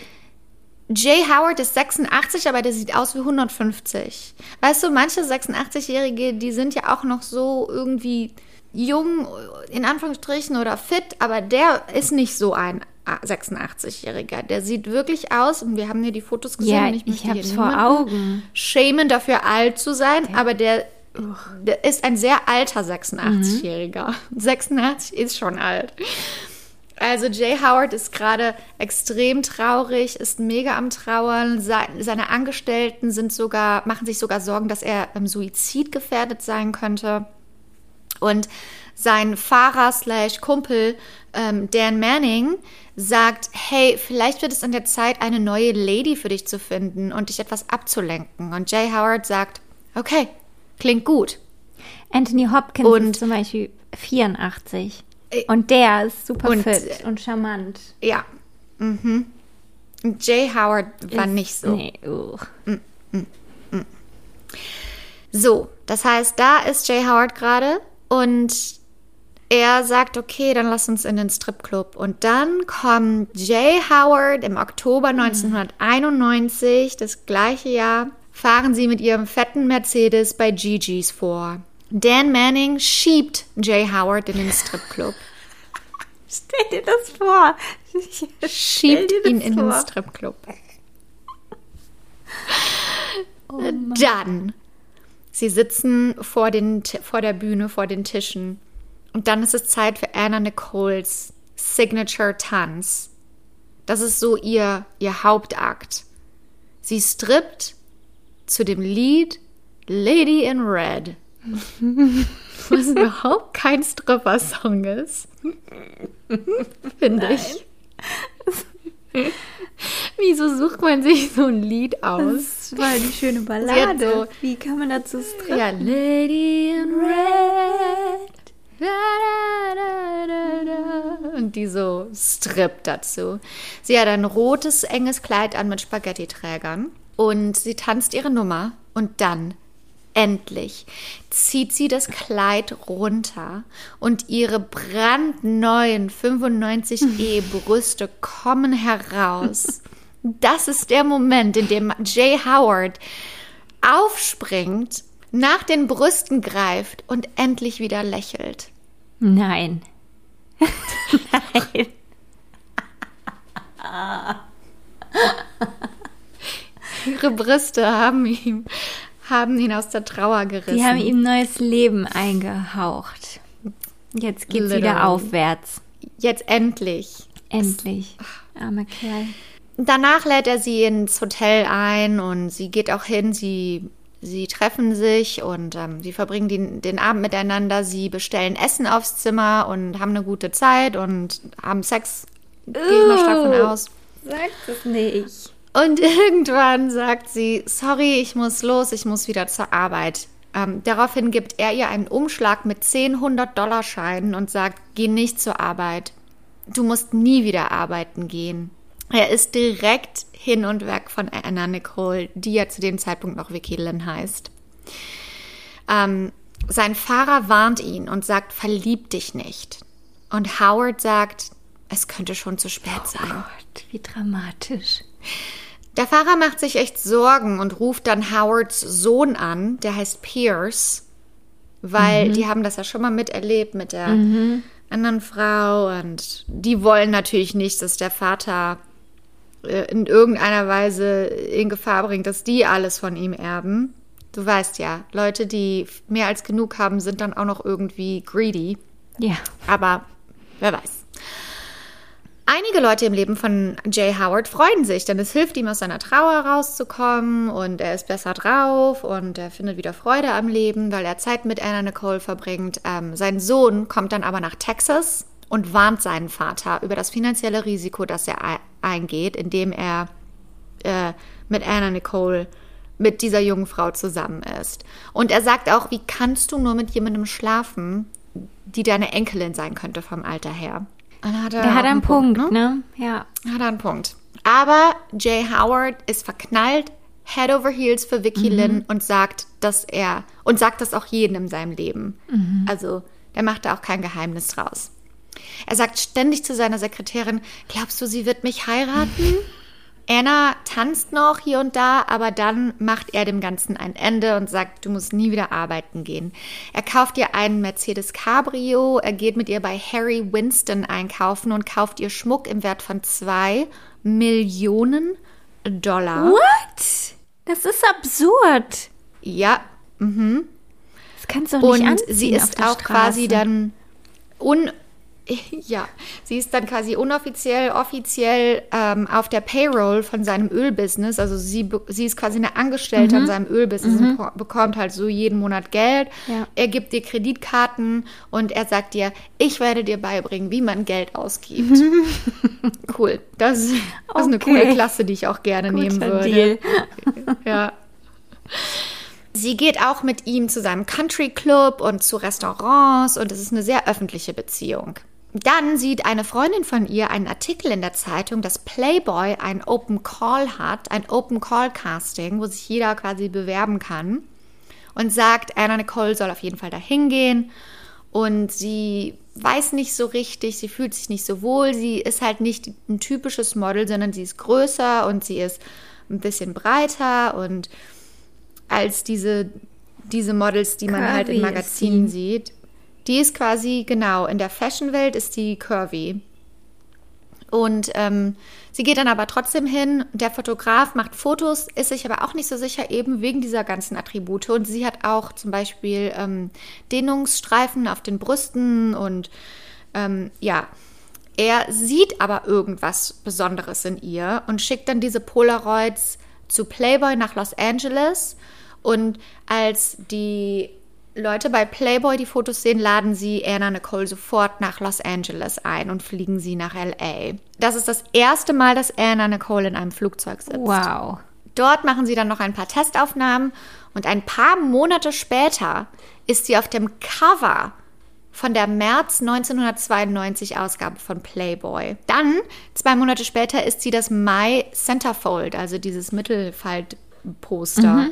Jay Howard ist 86, aber der sieht aus wie 150. Weißt du, manche 86-Jährige, die sind ja auch noch so irgendwie jung, in Anführungsstrichen, oder fit, aber der ist nicht so ein 86-Jähriger. Der sieht wirklich aus, und wir haben hier die Fotos gesehen. Ja, ich, ich hier hab's vor Augen. Schämen dafür alt zu sein, aber der, der ist ein sehr alter 86-Jähriger. 86 ist schon alt. Also Jay Howard ist gerade extrem traurig, ist mega am Trauern. Se- Seine Angestellten sind sogar, machen sich sogar Sorgen, dass er ähm, suizidgefährdet sein könnte. Und sein Fahrer slash Kumpel ähm, Dan Manning sagt, hey, vielleicht wird es an der Zeit, eine neue Lady für dich zu finden und dich etwas abzulenken. Und Jay Howard sagt, okay, klingt gut. Anthony Hopkins Und- ist zum Beispiel 84. Äh, Und der ist super und, fit und charmant. Ja. Mhm. Jay Howard war Ist- nicht so. Nee, uh. So, das heißt, da ist Jay Howard gerade und er sagt, okay, dann lass uns in den Stripclub. Und dann kommt Jay Howard im Oktober 1991, das gleiche Jahr, fahren sie mit ihrem fetten Mercedes bei Gigi's vor. Dan Manning schiebt Jay Howard in den Stripclub. [laughs] Stell dir das vor. schiebt das ihn in den. Stripclub. [laughs] Oh dann, sie sitzen vor, den, vor der Bühne, vor den Tischen. Und dann ist es Zeit für Anna Nicoles Signature-Tanz. Das ist so ihr, ihr Hauptakt. Sie strippt zu dem Lied Lady in Red. [laughs] Was überhaupt kein Stripper-Song ist. Finde ich. Wieso sucht man sich so ein Lied aus? Das war die schöne Ballade. so- Wie kann man dazu strippen? Ja, Lady in Red. Da, da, da. Und die so strippt dazu. Sie hat ein rotes, enges Kleid an mit Spaghetti-Trägern. Und sie tanzt ihre Nummer. Und dann, endlich, zieht sie das Kleid runter. Und ihre brandneuen 95E-Brüste [laughs] kommen heraus. Das ist der Moment, in dem Jay Howard aufspringt, nach den Brüsten greift und endlich wieder lächelt. Nein. [laughs] [laughs] Nein. Ihre Brüste haben ihm haben ihn aus der Trauer gerissen. Die haben ihm neues Leben eingehaucht. Jetzt geht's Literally. wieder aufwärts. Jetzt endlich. Endlich. Armer Kerl. Danach lädt er sie ins Hotel ein und sie geht auch hin. Sie, sie treffen sich und ähm, sie verbringen den, den Abend miteinander. Sie bestellen Essen aufs Zimmer und haben eine gute Zeit und haben Sex. Gehe ich mal stark von aus. Sagt es nicht. Und [laughs] irgendwann sagt sie, sorry, ich muss los, ich muss wieder zur Arbeit. Ähm, daraufhin gibt er ihr einen Umschlag mit 10 100-Dollar-Scheinen und sagt, geh nicht zur Arbeit. Du musst nie wieder arbeiten gehen. Er ist direkt hin und weg von Anna Nicole, die ja zu dem Zeitpunkt noch Vicky Lynn heißt. Ähm, sein Fahrer warnt ihn und sagt, verlieb dich nicht. Und Howard sagt, es könnte schon zu spät sein. Gott, wie dramatisch. Der Fahrer macht sich echt Sorgen und ruft dann Howards Sohn an, der heißt Pierce, weil die haben das ja schon mal miterlebt mit der anderen Frau und die wollen natürlich nicht, dass der Vater äh, in irgendeiner Weise in Gefahr bringt, dass die alles von ihm erben. Du weißt ja, Leute, die mehr als genug haben, sind dann auch noch irgendwie greedy. Ja. Aber wer weiß. Einige Leute im Leben von Jay Howard freuen sich, denn es hilft ihm aus seiner Trauer rauszukommen und er ist besser drauf und er findet wieder Freude am Leben, weil er Zeit mit Anna Nicole verbringt. Ähm, sein Sohn kommt dann aber nach Texas und warnt seinen Vater über das finanzielle Risiko, das er ei- eingeht, indem er äh, mit Anna Nicole mit dieser jungen Frau zusammen ist. Und er sagt auch, wie kannst du nur mit jemandem schlafen, die deine Enkelin sein könnte vom Alter her? Dann hat er Der hat einen Punkt, ne? Ja. Hat er einen Punkt. Aber Jay Howard ist verknallt, Head over Heels für Vicky Lynn und sagt, dass er, und sagt das auch jedem in seinem Leben. Also, der macht da auch kein Geheimnis draus. Er sagt ständig zu seiner Sekretärin, glaubst du, sie wird mich heiraten? Anna tanzt noch hier und da, aber dann macht er dem Ganzen ein Ende und sagt, du musst nie wieder arbeiten gehen. Er kauft ihr einen Mercedes Cabrio, er geht mit ihr bei Harry Winston einkaufen und kauft ihr Schmuck im Wert von zwei Millionen Dollar. What? Das ist absurd. Ja, Das kannst du nicht und sie ist auch quasi Straße. dann un [laughs] ja, sie ist dann quasi unoffiziell, offiziell ähm, auf der Payroll von seinem Ölbusiness. Also sie, sie ist quasi eine Angestellte Mhm. an seinem Ölbusiness und beko- bekommt halt so jeden Monat Geld. Ja. Er gibt dir Kreditkarten und er sagt dir, ich werde dir beibringen, wie man Geld ausgibt. [laughs] cool. Das, ist- das ist eine Okay. coole Klasse, die ich auch gerne nehmen Guter würde. Deal. Ja. Sie geht auch mit ihm zu seinem Country Club und zu Restaurants und es ist eine sehr öffentliche Beziehung. Dann sieht eine Freundin von ihr einen Artikel in der Zeitung, dass Playboy ein Open Call hat, ein Open Call Casting, wo sich jeder quasi bewerben kann und sagt, Anna Nicole soll auf jeden Fall dahin gehen und sie weiß nicht so richtig, sie fühlt sich nicht so wohl, sie ist halt nicht ein typisches Model, sondern sie ist größer und sie ist ein bisschen breiter und als diese, diese Models, die man halt in Curvy Magazinen sie. sieht. Die ist quasi, genau, in der Fashion-Welt ist die curvy. Und ähm, sie geht dann aber trotzdem hin. Der Fotograf macht Fotos, ist sich aber auch nicht so sicher, eben wegen dieser ganzen Attribute. Und sie hat auch zum Beispiel ähm, Dehnungsstreifen auf den Brüsten und ähm, ja. Er sieht aber irgendwas Besonderes in ihr und schickt dann diese Polaroids zu Playboy nach Los Angeles. Und als die Leute bei Playboy die Fotos sehen, laden sie Anna Nicole sofort nach Los Angeles ein und fliegen sie nach LA. Das ist das erste Mal, dass Anna Nicole in einem Flugzeug sitzt. Wow. Dort machen sie dann noch ein paar Testaufnahmen und ein paar Monate später ist sie auf dem Cover von der März 1992 Ausgabe von Playboy. Dann, zwei Monate später, ist sie das My Centerfold, also dieses Mittelfaltposter.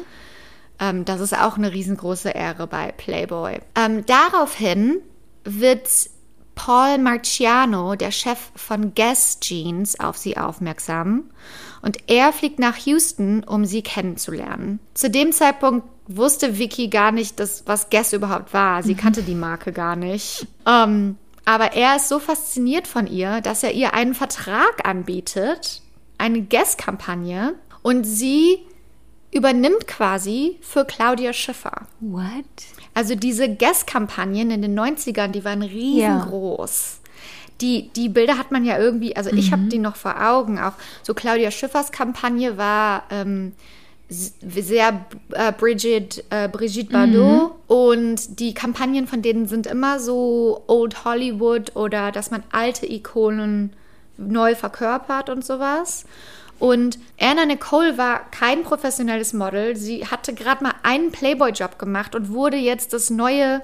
Ähm, das ist auch eine riesengroße Ehre bei Playboy. Ähm, daraufhin wird Paul Marciano, der Chef von Guess Jeans, auf sie aufmerksam. Und er fliegt nach Houston, um sie kennenzulernen. Zu dem Zeitpunkt wusste Vicky gar nicht, dass, was Guess überhaupt war. Sie kannte die Marke gar nicht. Ähm, aber er ist so fasziniert von ihr, dass er ihr einen Vertrag anbietet, eine Guess-Kampagne. Und sie übernimmt quasi für Claudia Schiffer. What? Also diese Guess-Kampagnen in den 90ern, die waren riesengroß. Die, die Bilder hat man ja irgendwie, also ich habe die noch vor Augen. Auch so Claudia Schiffers Kampagne war ähm, sehr äh, Bridget, äh, Brigitte Bardot. Und die Kampagnen von denen sind immer so Old Hollywood oder dass man alte Ikonen neu verkörpert und sowas. Und Anna Nicole war kein professionelles Model. Sie hatte gerade mal einen Playboy-Job gemacht und wurde jetzt das neue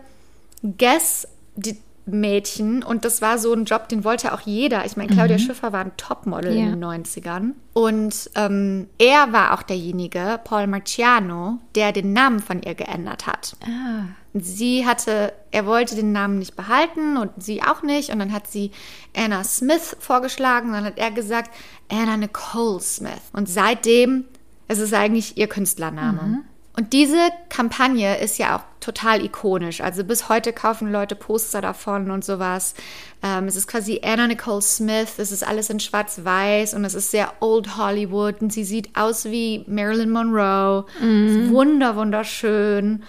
Guess-Mädchen. Und das war so ein Job, den wollte auch jeder. Ich meine, Claudia Schiffer war ein Topmodel Ja. in den 90ern. Und ähm, er war auch derjenige, Paul Marciano, der den Namen von ihr geändert hat. Ah. Sie hatte, er wollte den Namen nicht behalten und sie auch nicht. Und dann hat sie Anna Smith vorgeschlagen. Und dann hat er gesagt, Anna Nicole Smith. Und seitdem ist es eigentlich ihr Künstlername. Und diese Kampagne ist ja auch total ikonisch. Also bis heute kaufen Leute Poster davon und sowas. Ähm, es ist quasi Anna Nicole Smith. Es ist alles in Schwarz-Weiß und es ist sehr Old Hollywood. Und sie sieht aus wie Marilyn Monroe. Ist wunder, wunderschön.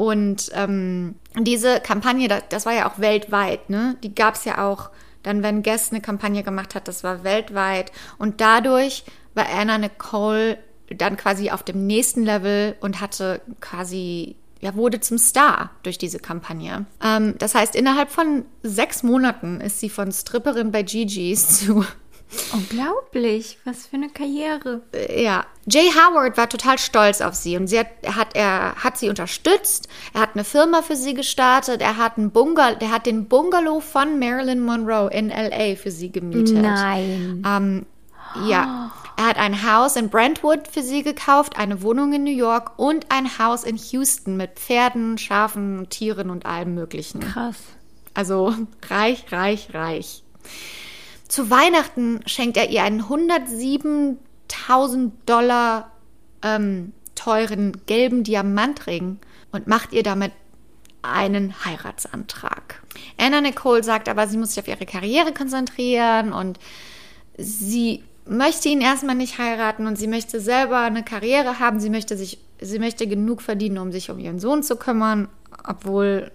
Und ähm, diese Kampagne, das, das war ja auch weltweit, ne? Die gab es ja auch dann, wenn Guess eine Kampagne gemacht hat, das war weltweit. Und dadurch war Anna Nicole dann quasi auf dem nächsten Level und hatte quasi, ja, wurde zum Star durch diese Kampagne. Ähm, das heißt, innerhalb von sechs Monaten ist sie von Stripperin bei Gigi's [laughs] zu Unglaublich. Was für eine Karriere. ja, Jay Howard war total stolz auf sie und sie hat, er hat, er hat sie unterstützt. Er hat eine Firma für sie gestartet. Er hat einen Bungalow, der hat den Bungalow von Marilyn Monroe in LA für sie gemietet. Nein. Ähm, ja, er hat ein Haus in Brentwood für sie gekauft, eine Wohnung in New York und ein Haus in Houston mit Pferden, Schafen, Tieren und allem Möglichen. Krass. Also reich, reich, reich. Zu Weihnachten schenkt er ihr einen 1000 Dollar ähm, teuren gelben Diamantring und macht ihr damit einen Heiratsantrag. Anna Nicole sagt aber, sie muss sich auf ihre Karriere konzentrieren und sie möchte ihn erstmal nicht heiraten und sie möchte selber eine Karriere haben. Sie möchte sich, sie möchte genug verdienen, um sich um ihren Sohn zu kümmern, obwohl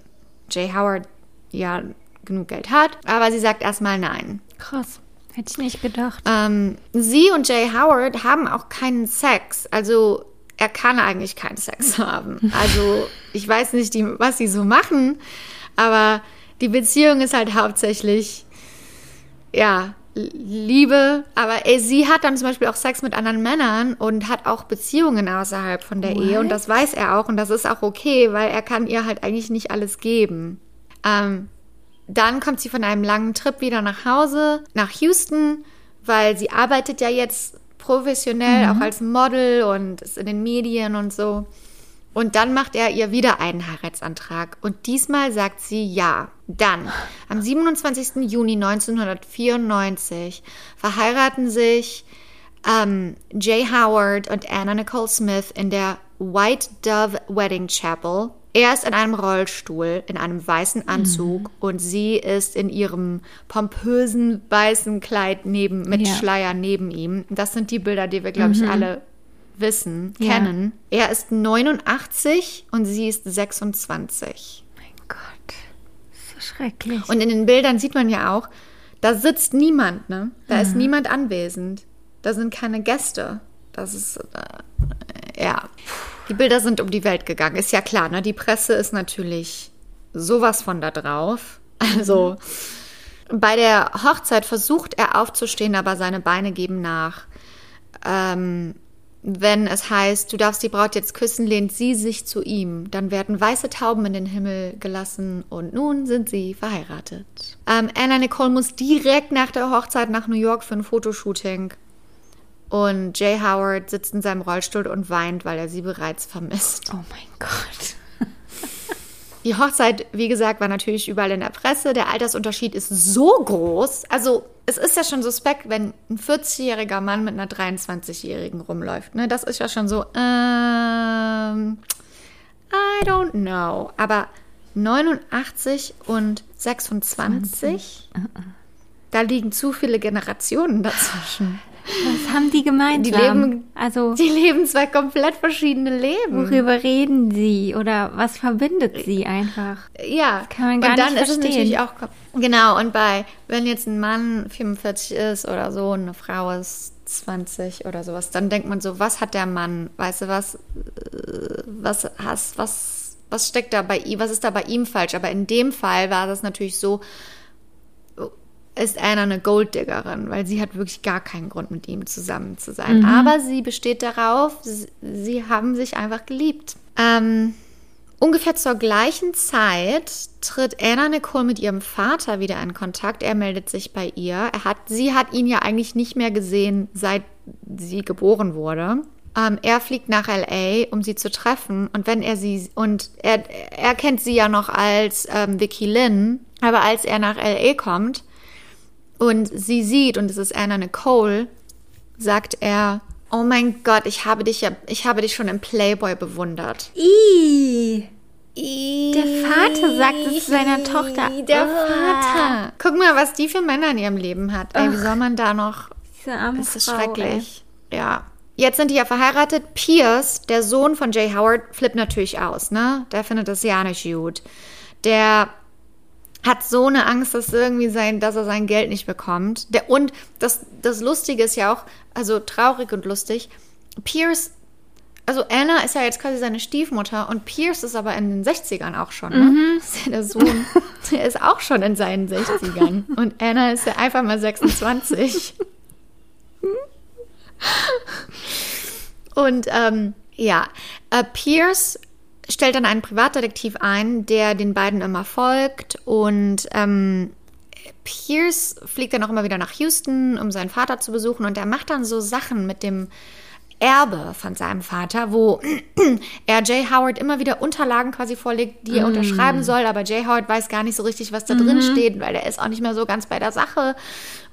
Jay Howard ja genug Geld hat. Aber sie sagt erstmal nein. Krass. Hätte ich nicht gedacht. Ähm, sie und Jay Howard haben auch keinen Sex. Also er kann eigentlich keinen Sex [laughs] haben. Also ich weiß nicht, die, was sie so machen, aber die Beziehung ist halt hauptsächlich, ja, Liebe. Aber ey, sie hat dann zum Beispiel auch Sex mit anderen Männern und hat auch Beziehungen außerhalb von der What? Ehe. Und das weiß er auch und das ist auch okay, weil er kann ihr halt eigentlich nicht alles geben. Ähm, dann kommt sie von einem langen Trip wieder nach Hause, nach Houston, weil sie arbeitet ja jetzt professionell, auch als Model und ist in den Medien und so. Und dann macht er ihr wieder einen Heiratsantrag. Und diesmal sagt sie ja. Dann, am 27. Juni 1994, verheiraten sich ähm, Jay Howard und Anna Nicole Smith in der White Dove Wedding Chapel. Er ist in einem Rollstuhl, in einem weißen Anzug und sie ist in ihrem pompösen weißen Kleid neben, mit Ja. Schleier neben ihm. Das sind die Bilder, die wir, glaube ich, alle wissen, Ja. kennen. Er ist 89 und sie ist 26. mein Gott. So schrecklich. Und in den Bildern sieht man ja auch, da sitzt niemand, ne? Da ist niemand anwesend. Da sind keine Gäste. Das ist, äh, ja. Die Bilder sind um die Welt gegangen. Ist ja klar, ne? Die Presse ist natürlich sowas von da drauf. Also, bei der Hochzeit versucht er aufzustehen, aber seine Beine geben nach. Ähm, wenn es heißt, du darfst die Braut jetzt küssen, lehnt sie sich zu ihm. Dann werden weiße Tauben in den Himmel gelassen und nun sind sie verheiratet. Ähm, Anna Nicole muss direkt nach der Hochzeit nach New York für ein Fotoshooting. Und Jay Howard sitzt in seinem Rollstuhl und weint, weil er sie bereits vermisst. oh mein Gott. [laughs] Die Hochzeit, wie gesagt, war natürlich überall in der Presse. Der Altersunterschied ist so groß. Also, es ist ja schon suspekt, wenn ein 40-jähriger Mann mit einer 23-jährigen rumläuft. Ne? Das ist ja schon so, ähm, I don't know. Aber 89 und 26, da liegen zu viele Generationen dazwischen. [laughs] Was haben die gemeinsam? Die leben- also, Die leben zwei komplett verschiedene Leben. worüber reden sie? Oder was verbindet sie einfach? Ja, kann man gar und dann nicht ist es verstehen. natürlich auch genau und bei wenn jetzt ein Mann 45 ist oder so und eine Frau ist 20 oder sowas, dann denkt man so, was hat der Mann? Weißt du was? äh, Was hast was was steckt da bei ihm? Was ist da bei ihm falsch? Aber in dem Fall war das natürlich so ist Anna eine Golddiggerin, weil sie hat wirklich gar keinen Grund, mit ihm zusammen zu sein. Aber sie besteht darauf, sie, sie haben sich einfach geliebt. Ähm, ungefähr zur gleichen Zeit tritt Anna Nicole mit ihrem Vater wieder in Kontakt. Er meldet sich bei ihr. Er hat, sie hat ihn ja eigentlich nicht mehr gesehen, seit sie geboren wurde. Ähm, er fliegt nach LA, um sie zu treffen. Und wenn er sie und er, er kennt sie ja noch als ähm, Vicky Lynn, aber als er nach LA kommt, und sie sieht, und es ist Anna Nicole, sagt er, oh mein Gott, ich habe dich ja, ich habe dich schon im Playboy bewundert. I. Der Vater sagt es zu seiner Tochter. Der Ah. Vater. Guck mal, was die für Männer in ihrem Leben hat. Ey, wie soll man da noch... Diese arme Es ist Frau, schrecklich. Ja. Jetzt sind die ja verheiratet. Pierce, der Sohn von Jay Howard, flippt natürlich aus, ne? Der findet das ja nicht gut. Der hat so eine Angst, dass irgendwie sein, dass er sein Geld nicht bekommt. Der, und das, das Lustige ist ja auch, also traurig und lustig, Pierce, also Anna ist ja jetzt quasi seine Stiefmutter und Pierce ist aber in den 60ern auch schon, ne? Ist ja der Sohn, der ist auch schon in seinen 60ern. Und Anna ist ja einfach mal 26. Und ähm, ja, äh, Pierce stellt dann einen Privatdetektiv ein, der den beiden immer folgt. Und ähm, Pierce fliegt dann auch immer wieder nach Houston, um seinen Vater zu besuchen. Und er macht dann so Sachen mit dem Erbe von seinem Vater, wo [clears throat] er Jay Howard immer wieder Unterlagen quasi vorlegt, die er unterschreiben soll. Aber Jay Howard weiß gar nicht so richtig, was da drin steht, weil er ist auch nicht mehr so ganz bei der Sache.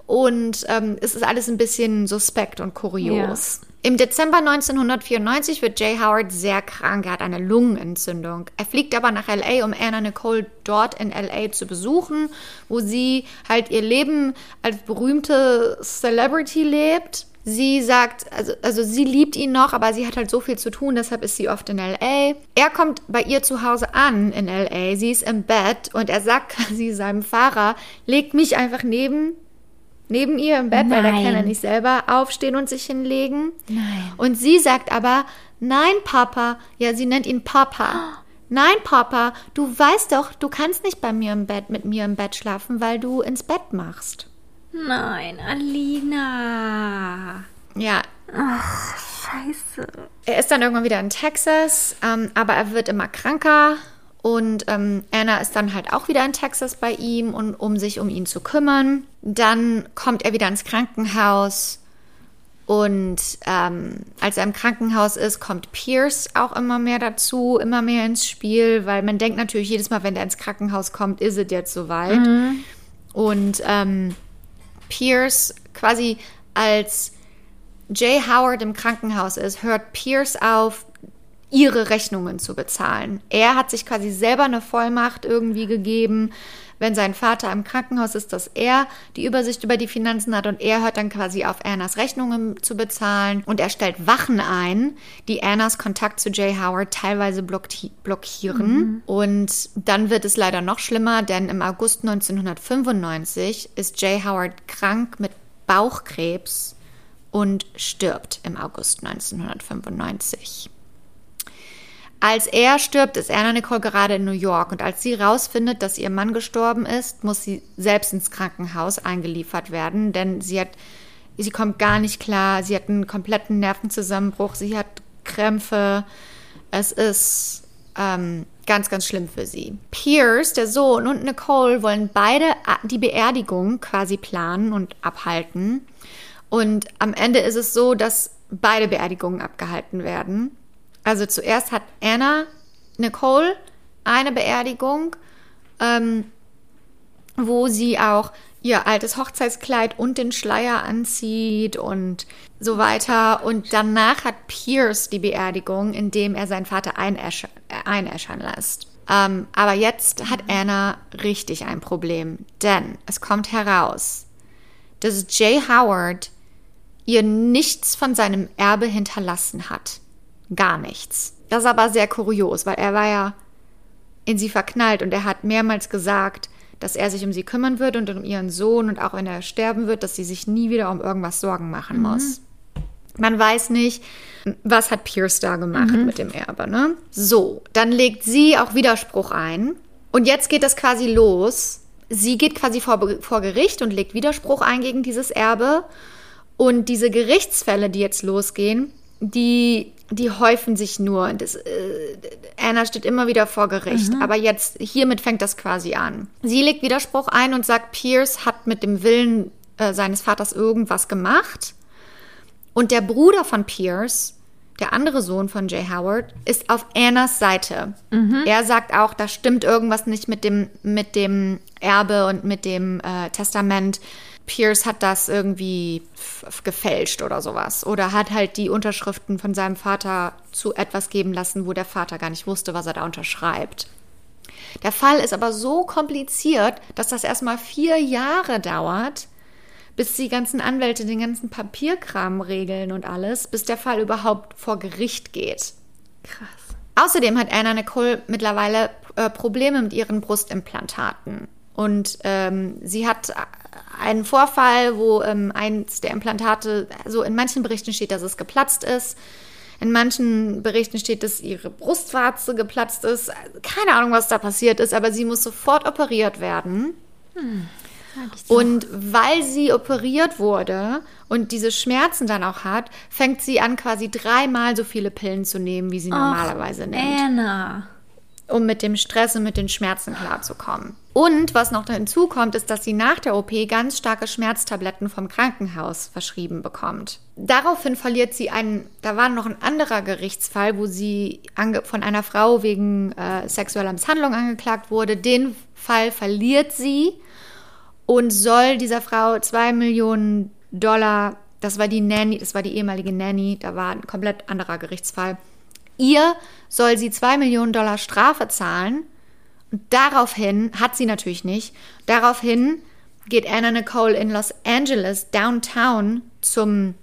Und ähm, es ist alles ein bisschen suspekt und kurios. Im Dezember 1994 wird Jay Howard sehr krank. Er hat eine Lungenentzündung. Er fliegt aber nach LA, um Anna Nicole dort in LA zu besuchen, wo sie halt ihr Leben als berühmte Celebrity lebt. Sie sagt, also, also sie liebt ihn noch, aber sie hat halt so viel zu tun, deshalb ist sie oft in LA. Er kommt bei ihr zu Hause an in LA, sie ist im Bett und er sagt [laughs] quasi seinem Fahrer, legt mich einfach neben neben ihr im Bett, weil er kann ja nicht selber aufstehen und sich hinlegen. Nein. Und sie sagt aber, nein, Papa. Ja, sie nennt ihn Papa. [gasps] Nein, Papa, du weißt doch, du kannst nicht bei mir im Bett mit mir im Bett schlafen, weil du ins Bett machst. Nein, Alina. Ja. Ach, scheiße. Er ist dann irgendwann wieder in Texas, ähm, aber er wird immer kranker. Und ähm, Anna ist dann halt auch wieder in Texas bei ihm, und, um sich um ihn zu kümmern. Dann kommt er wieder ins Krankenhaus. Und ähm, als er im Krankenhaus ist, kommt Pierce auch immer mehr dazu, immer mehr ins Spiel, weil man denkt natürlich jedes Mal, wenn er ins Krankenhaus kommt, ist es jetzt soweit. Mhm. Und ähm, Pierce quasi als Jay Howard im Krankenhaus ist, hört Pierce auf, ihre Rechnungen zu bezahlen. Er hat sich quasi selber eine Vollmacht irgendwie gegeben, wenn sein Vater im Krankenhaus ist, dass er die Übersicht über die Finanzen hat und er hört dann quasi auf, Annas Rechnungen zu bezahlen und er stellt Wachen ein, die Annas Kontakt zu Jay Howard teilweise blockieren. Mhm. Und dann wird es leider noch schlimmer, denn im August 1995 ist Jay Howard krank mit Bauchkrebs und stirbt im August 1995. Als er stirbt, ist Anna Nicole gerade in New York und als sie rausfindet, dass ihr Mann gestorben ist, muss sie selbst ins Krankenhaus eingeliefert werden, denn sie hat, sie kommt gar nicht klar, sie hat einen kompletten Nervenzusammenbruch, sie hat Krämpfe, es ist ähm, ganz, ganz schlimm für sie. Pierce, der Sohn und Nicole wollen beide die Beerdigung quasi planen und abhalten und am Ende ist es so, dass beide Beerdigungen abgehalten werden. Also zuerst hat Anna Nicole eine Beerdigung, ähm, wo sie auch ihr altes Hochzeitskleid und den Schleier anzieht und so weiter. Und danach hat Pierce die Beerdigung, indem er seinen Vater einäschern, einäschern lässt. Ähm, aber jetzt hat Anna richtig ein Problem, denn es kommt heraus, dass Jay Howard ihr nichts von seinem Erbe hinterlassen hat gar nichts. Das ist aber sehr kurios, weil er war ja in sie verknallt und er hat mehrmals gesagt, dass er sich um sie kümmern wird und um ihren Sohn und auch wenn er sterben wird, dass sie sich nie wieder um irgendwas Sorgen machen mhm. muss. Man weiß nicht, was hat Pierce da gemacht mhm. mit dem Erbe, ne? So, dann legt sie auch Widerspruch ein und jetzt geht das quasi los. Sie geht quasi vor, vor Gericht und legt Widerspruch ein gegen dieses Erbe und diese Gerichtsfälle, die jetzt losgehen, die die häufen sich nur. Das, äh, Anna steht immer wieder vor Gericht. Mhm. Aber jetzt, hiermit fängt das quasi an. Sie legt Widerspruch ein und sagt, Pierce hat mit dem Willen äh, seines Vaters irgendwas gemacht. Und der Bruder von Pierce, der andere Sohn von Jay Howard, ist auf Annas Seite. Mhm. Er sagt auch, da stimmt irgendwas nicht mit dem, mit dem Erbe und mit dem äh, Testament. Pierce hat das irgendwie gefälscht oder sowas. Oder hat halt die Unterschriften von seinem Vater zu etwas geben lassen, wo der Vater gar nicht wusste, was er da unterschreibt. Der Fall ist aber so kompliziert, dass das erstmal vier Jahre dauert, bis die ganzen Anwälte den ganzen Papierkram regeln und alles, bis der Fall überhaupt vor Gericht geht. Krass. Außerdem hat Anna Nicole mittlerweile äh, Probleme mit ihren Brustimplantaten. Und ähm, sie hat einen Vorfall, wo ähm, eins der Implantate, also in manchen Berichten steht, dass es geplatzt ist. In manchen Berichten steht, dass ihre Brustwarze geplatzt ist. Keine Ahnung, was da passiert ist, aber sie muss sofort operiert werden. Hm, und weil sie operiert wurde und diese Schmerzen dann auch hat, fängt sie an, quasi dreimal so viele Pillen zu nehmen, wie sie Och, normalerweise nimmt. Anna um mit dem Stress und mit den Schmerzen klarzukommen. Und was noch hinzu kommt, ist, dass sie nach der OP ganz starke Schmerztabletten vom Krankenhaus verschrieben bekommt. Daraufhin verliert sie einen, da war noch ein anderer Gerichtsfall, wo sie von einer Frau wegen äh, sexueller Misshandlung angeklagt wurde. Den Fall verliert sie und soll dieser Frau zwei Millionen Dollar das war die Nanny, das war die ehemalige Nanny, da war ein komplett anderer Gerichtsfall. Ihr soll sie zwei Millionen Dollar Strafe zahlen. Daraufhin, hat sie natürlich nicht, daraufhin geht Anna Nicole in Los Angeles, downtown, zum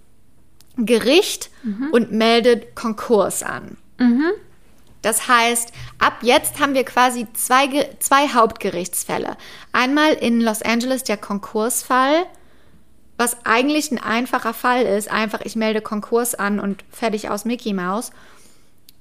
Gericht und meldet Konkurs an. Das heißt, ab jetzt haben wir quasi zwei, zwei Hauptgerichtsfälle. Einmal in Los Angeles der Konkursfall, was eigentlich ein einfacher Fall ist. Einfach, ich melde Konkurs an und fertig aus Mickey Mouse.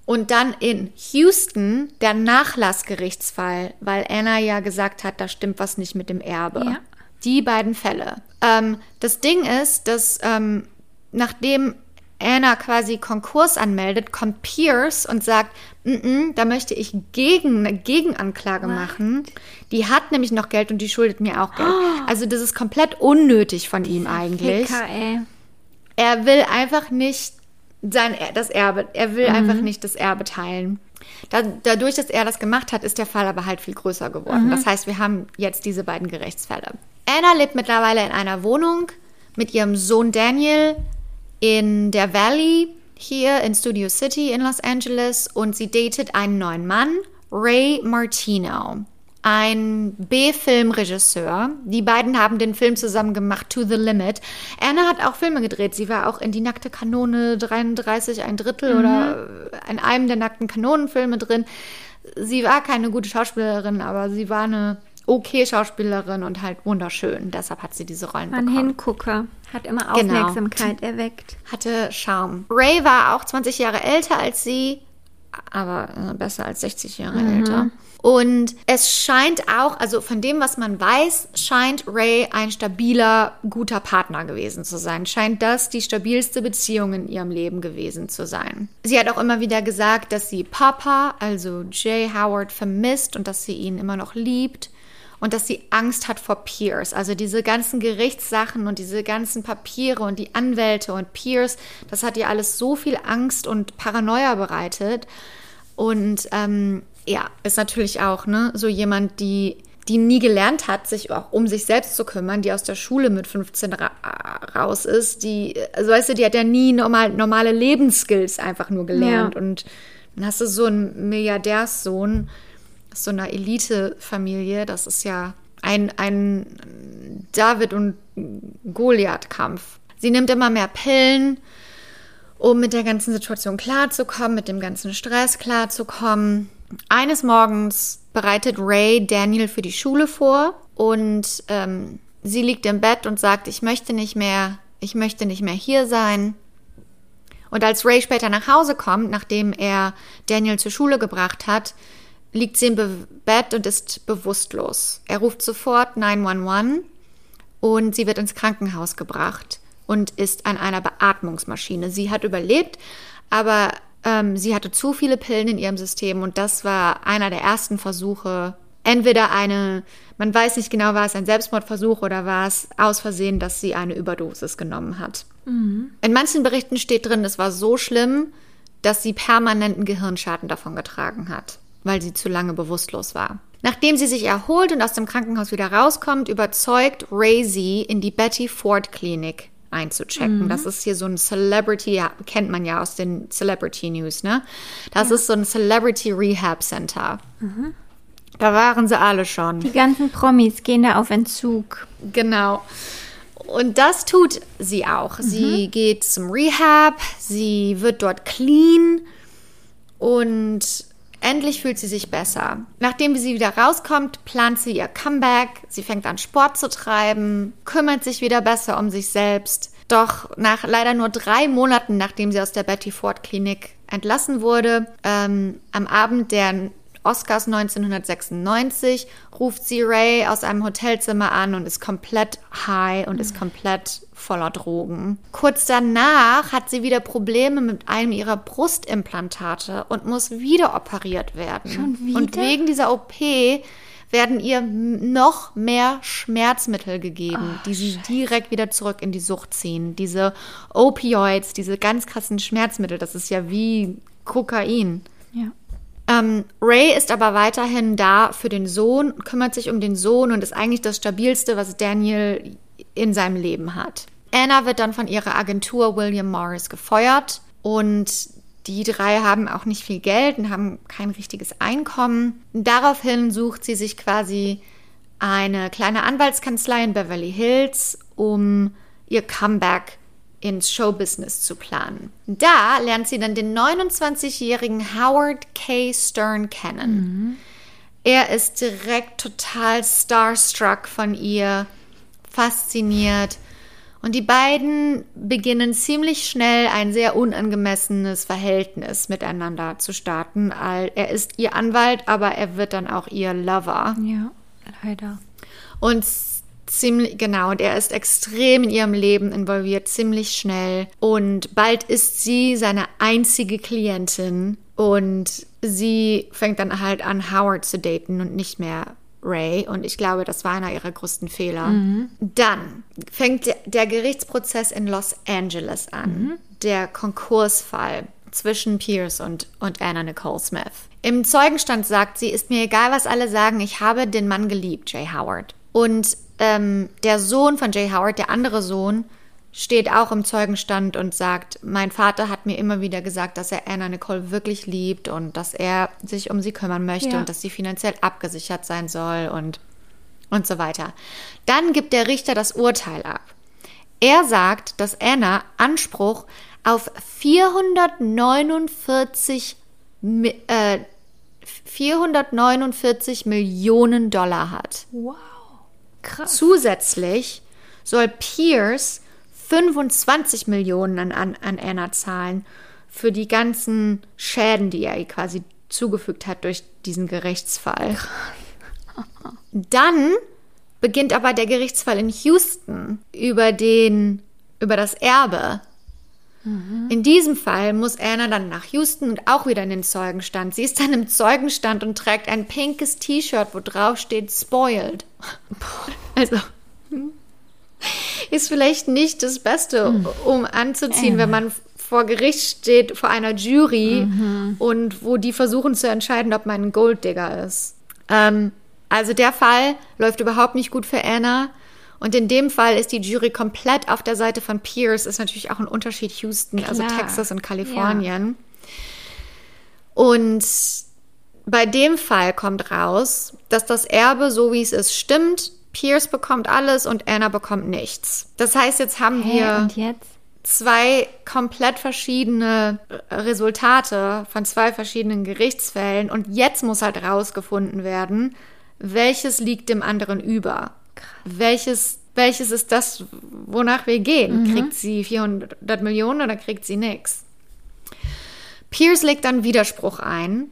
Und dann in Houston der Nachlassgerichtsfall, weil Anna ja gesagt hat, da stimmt was nicht mit dem Erbe. Ja. Die beiden Fälle. Ähm, das Ding ist, dass ähm, nachdem Anna quasi Konkurs anmeldet, kommt Pierce und sagt, "Mm, mm, da möchte ich gegen, eine Gegenanklage machen. Die hat nämlich noch Geld und die schuldet mir auch Geld. [gasps] Also das ist komplett unnötig von ihm eigentlich Ficker, ey. er will einfach nicht sein Er- das Erbe, er will einfach nicht das Erbe teilen. Da, dadurch, dass er das gemacht hat, ist der Fall aber halt viel größer geworden. Das heißt, wir haben jetzt diese beiden Gerichtsfälle. Anna lebt mittlerweile in einer Wohnung mit ihrem Sohn Daniel in der Valley hier in Studio City in Los Angeles und sie datet einen neuen Mann, Ray Martino, ein B-Filmregisseur. Die beiden haben den Film zusammen gemacht, To the Limit. Anna hat auch Filme gedreht. Sie war auch in Die nackte Kanone 33, ein Drittel oder in einem der nackten Kanonenfilme drin. Sie war keine gute Schauspielerin, aber sie war eine okay Schauspielerin und halt wunderschön. Deshalb hat sie diese Rollen Ein bekommen. Hingucker. Hat immer Genau. Aufmerksamkeit erweckt. hatte Charme. Ray war auch 20 Jahre älter als sie, aber äh, besser als 60 Jahre älter. Und es scheint auch, also von dem, was man weiß, scheint Ray ein stabiler, guter Partner gewesen zu sein. Scheint das die stabilste Beziehung in ihrem Leben gewesen zu sein. Sie hat auch immer wieder gesagt, dass sie Papa, also Jay Howard, vermisst und dass sie ihn immer noch liebt und dass sie Angst hat vor Pierce. Also diese ganzen Gerichtssachen und diese ganzen Papiere und die Anwälte und Pierce, das hat ihr alles so viel Angst und Paranoia bereitet. Und ähm, ja, ist natürlich auch ne, so jemand, die die nie gelernt hat, sich auch um sich selbst zu kümmern, die aus der Schule mit 15 ra raus ist, die, also weißt du, die hat ja nie normal, normale Lebensskills einfach nur gelernt. Ja. Und dann hast du so einen Milliardärssohn, aus so einer Elite-Familie, das ist ja ein, ein David- und Goliath-Kampf. Sie nimmt immer mehr Pillen, um mit der ganzen Situation klarzukommen, mit dem ganzen Stress klarzukommen. Eines Morgens bereitet Ray Daniel für die Schule vor und ähm, sie liegt im Bett und sagt, ich möchte nicht mehr, ich möchte nicht mehr hier sein. Und als Ray später nach Hause kommt, nachdem er Daniel zur Schule gebracht hat, liegt sie im Be Bett und ist bewusstlos. Er ruft sofort 911 und sie wird ins Krankenhaus gebracht und ist an einer Beatmungsmaschine. Sie hat überlebt, aber ähm, sie hatte zu viele Pillen in ihrem System und das war einer der ersten Versuche. Entweder eine, man weiß nicht genau, war es ein Selbstmordversuch oder war es aus Versehen, dass sie eine Überdosis genommen hat. In manchen Berichten steht drin, es war so schlimm, dass sie permanenten Gehirnschaden davon getragen hat, weil sie zu lange bewusstlos war. Nachdem sie sich erholt und aus dem Krankenhaus wieder rauskommt, überzeugt Ray sie, in die Betty Ford Klinik einzuchecken. Das ist hier so ein Celebrity, ja, kennt man ja aus den Celebrity News, ne? Das ist so ein Celebrity Rehab Center. Da waren sie alle schon. Die ganzen Promis gehen da auf Entzug. Genau. Und das tut sie auch. Sie geht zum Rehab, sie wird dort clean und endlich fühlt sie sich besser. Nachdem sie wieder rauskommt, plant sie ihr Comeback. Sie fängt an Sport zu treiben, kümmert sich wieder besser um sich selbst. Doch nach leider nur drei Monaten, nachdem sie aus der Betty Ford Klinik entlassen wurde, ähm, am Abend der Oscars 1996 ruft sie Ray aus einem Hotelzimmer an und ist komplett high und ist komplett voller Drogen. Kurz danach hat sie wieder Probleme mit einem ihrer Brustimplantate und muss wieder operiert werden. Schon wieder? Und wegen dieser OP werden ihr noch mehr Schmerzmittel gegeben, die sie direkt wieder zurück in die Sucht ziehen. Diese Opioids, diese ganz krassen Schmerzmittel, das ist ja wie Kokain. Ja. Ähm, Ray ist aber weiterhin da für den Sohn, kümmert sich um den Sohn und ist eigentlich das Stabilste, was Daniel in seinem Leben hat. Anna wird dann von ihrer Agentur William Morris gefeuert und die drei haben auch nicht viel Geld und haben kein richtiges Einkommen. Daraufhin sucht sie sich quasi eine kleine Anwaltskanzlei in Beverly Hills, um ihr Comeback ins Showbusiness zu planen. Da lernt sie dann den 29-jährigen Howard K. Stern kennen. Mhm. Er ist direkt total starstruck von ihr, fasziniert. Und die beiden beginnen ziemlich schnell ein sehr unangemessenes Verhältnis miteinander zu starten. Er ist ihr Anwalt, aber er wird dann auch ihr Lover. Ja, leider. Und ziemlich, genau, und er ist extrem in ihrem Leben involviert, ziemlich schnell. Und bald ist sie seine einzige Klientin und sie fängt dann halt an, Howard zu daten und nicht mehr Ray. Und ich glaube, das war einer ihrer größten Fehler. Mhm. Dann fängt der Gerichtsprozess in Los Angeles an. Mhm. Der Konkursfall zwischen Pierce und, und Anna Nicole Smith. Im Zeugenstand sagt sie, ist mir egal, was alle sagen, ich habe den Mann geliebt, Jay Howard. Und ähm, der Sohn von Jay Howard, der andere Sohn, steht auch im Zeugenstand und sagt, mein Vater hat mir immer wieder gesagt, dass er Anna Nicole wirklich liebt und dass er sich um sie kümmern möchte ja. und dass sie finanziell abgesichert sein soll und, und so weiter. Dann gibt der Richter das Urteil ab. Er sagt, dass Anna Anspruch auf 449, äh, 449 Millionen Dollar hat. Wow. Krass. Zusätzlich soll Pierce 25 Millionen an, an, an Anna zahlen für die ganzen Schäden, die er ihr quasi zugefügt hat durch diesen Gerichtsfall. [laughs] Dann beginnt aber der Gerichtsfall in Houston über den über das Erbe. Mhm. In diesem Fall muss Anna dann nach Houston und auch wieder in den Zeugenstand. Sie ist dann im Zeugenstand und trägt ein pinkes T-Shirt, wo drauf steht Spoiled. Also ist vielleicht nicht das Beste, hm. um anzuziehen, äh. wenn man vor Gericht steht, vor einer Jury mhm. und wo die versuchen zu entscheiden, ob man ein Golddigger ist. Ähm, also der Fall läuft überhaupt nicht gut für Anna. Und in dem Fall ist die Jury komplett auf der Seite von Pierce. Ist natürlich auch ein Unterschied Houston, also Klar. also Texas und Kalifornien. Ja. Und bei dem Fall kommt raus, dass das Erbe, so wie es ist, stimmt. Pierce bekommt alles und Anna bekommt nichts. Das heißt, jetzt haben Hä, wir zwei komplett verschiedene Resultate von zwei verschiedenen Gerichtsfällen und jetzt muss halt rausgefunden werden, welches liegt dem anderen über. Welches, welches ist das, wonach wir gehen? Mhm. Kriegt sie 400 Millionen oder kriegt sie nichts? Pierce legt dann Widerspruch ein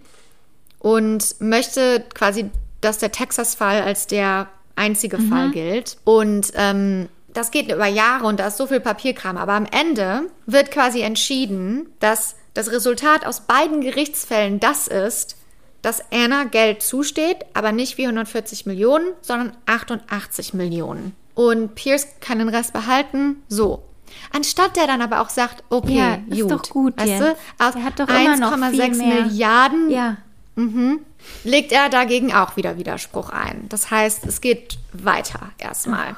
und möchte quasi, dass der Texas-Fall als der einzige mhm. Fall gilt. Und ähm, das geht über Jahre und da ist so viel Papierkram. Aber am Ende wird quasi entschieden, dass das Resultat aus beiden Gerichtsfällen das ist, dass Anna Geld zusteht, aber nicht 440 Millionen, sondern 88 Millionen. Und Pierce kann den Rest behalten. So. Anstatt der dann aber auch sagt, okay, ja, ist gut, doch gut weißt du, aus 1,6 Milliarden ja. Mhm. Legt er dagegen auch wieder Widerspruch ein. Das heißt, es geht weiter erstmal.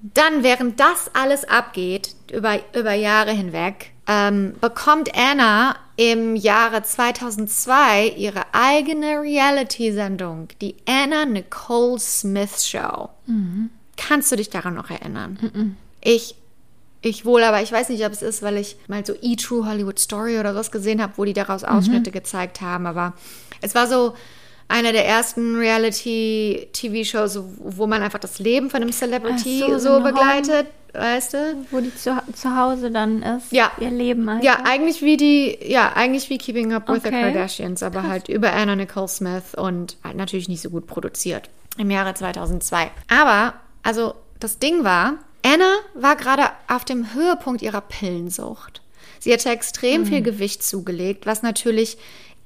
Dann, während das alles abgeht, über, über Jahre hinweg, ähm, bekommt Anna im Jahre 2002 ihre eigene Reality-Sendung, die Anna Nicole Smith Show. Mhm. Kannst du dich daran noch erinnern? Mhm. Ich ich wohl, aber ich weiß nicht, ob es ist, weil ich mal so E-True Hollywood Story oder was gesehen habe, wo die daraus mhm. Ausschnitte mhm. gezeigt haben. Aber es war so einer der ersten Reality-TV-Shows, wo man einfach das Leben von einem Celebrity so, so begleitet, Home, weißt du? Wo die zu, zu Hause dann ist, ja. ihr Leben halt. Ja, eigentlich wie die, ja, eigentlich wie Keeping Up with okay. the Kardashians, aber Krass. halt über Anna Nicole Smith und halt natürlich nicht so gut produziert im Jahre 2002. Aber, also das Ding war, Anna war gerade auf dem Höhepunkt ihrer Pillensucht. Sie hatte extrem mhm. viel Gewicht zugelegt, was natürlich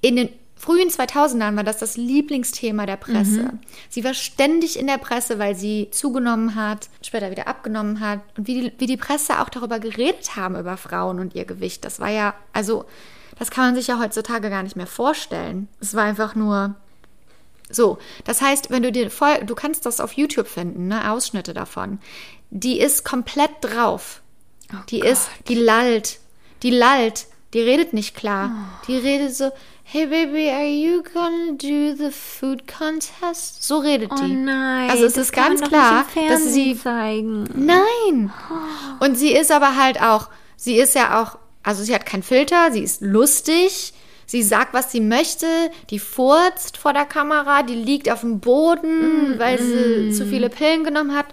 in den frühen 2000ern war das das Lieblingsthema der Presse. Mhm. Sie war ständig in der Presse, weil sie zugenommen hat, später wieder abgenommen hat und wie die, wie die Presse auch darüber geredet haben, über Frauen und ihr Gewicht. Das war ja, also, das kann man sich ja heutzutage gar nicht mehr vorstellen. Es war einfach nur so. Das heißt, wenn du dir voll, du kannst das auf YouTube finden, ne, Ausschnitte davon die ist komplett drauf. die ist, die lallt. Die lallt. Die redet nicht klar. Die redet so, hey baby, are you gonna do the food contest? So redet Oh die. nein. Also es ist ganz klar, dass sie zeigen. Nein. Und sie ist aber halt auch, sie ist ja auch, also sie hat keinen Filter, sie ist lustig, sie sagt, was sie möchte, die furzt vor der Kamera, die liegt auf dem Boden, weil sie zu viele Pillen genommen hat.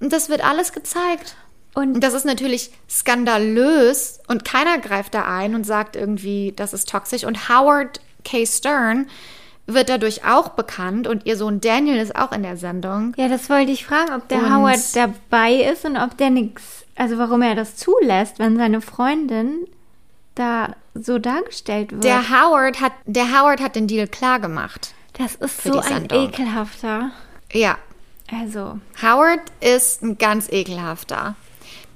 Und das wird alles gezeigt. Und das ist natürlich skandalös und keiner greift da ein und sagt irgendwie, das ist toxisch. Und Howard K. Stern wird dadurch auch bekannt und ihr Sohn Daniel ist auch in der Sendung. ja, das wollte ich fragen, ob der Und- Howard dabei ist und ob der nichts, also warum er das zulässt, wenn seine Freundin da so dargestellt wird. Der Howard hat, der Howard hat den Deal klar gemacht. das ist so ein Sendung. ekelhafter. Ja, Also, Howard ist ein ganz ekelhafter.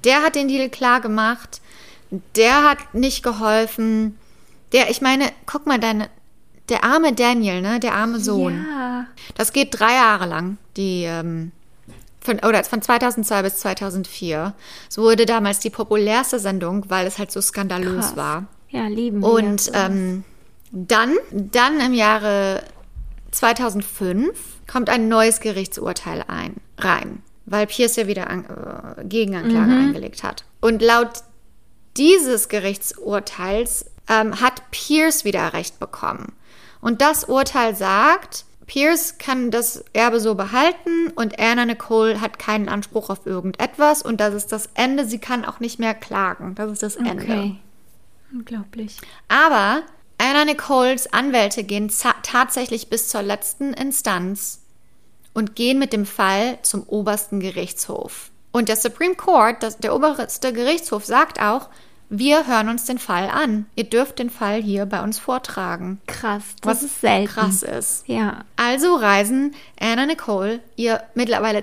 Der hat den Deal klar gemacht. Der hat nicht geholfen. Der, ich meine, guck mal, deine, der arme Daniel, ne, der arme Sohn. ja. Das geht drei Jahre lang, die, ähm, von, oder von 2002 bis 2004. Es wurde damals die populärste Sendung, weil es halt so skandalös Krass. war. Ja, lieben Und wir. ähm, dann, dann im Jahre 2005 kommt ein neues Gerichtsurteil ein, rein, weil Pierce ja wieder an, äh, Gegenanklage eingelegt hat. Und laut dieses Gerichtsurteils ähm, hat Pierce wieder Recht bekommen. Und das Urteil sagt, Pierce kann das Erbe so behalten und Anna Nicole hat keinen Anspruch auf irgendetwas und das ist das Ende. Sie kann auch nicht mehr klagen. Das ist das Ende. Okay. Unglaublich. Aber Anna Nicoles Anwälte gehen tatsächlich bis zur letzten Instanz und gehen mit dem Fall zum obersten Gerichtshof. Und der Supreme Court, das, der oberste Gerichtshof, sagt auch, wir hören uns den Fall an. Ihr dürft den Fall hier bei uns vortragen. Krass. Das Was ist selten. krass ist. Ja. Also reisen Anna Nicole, ihr mittlerweile,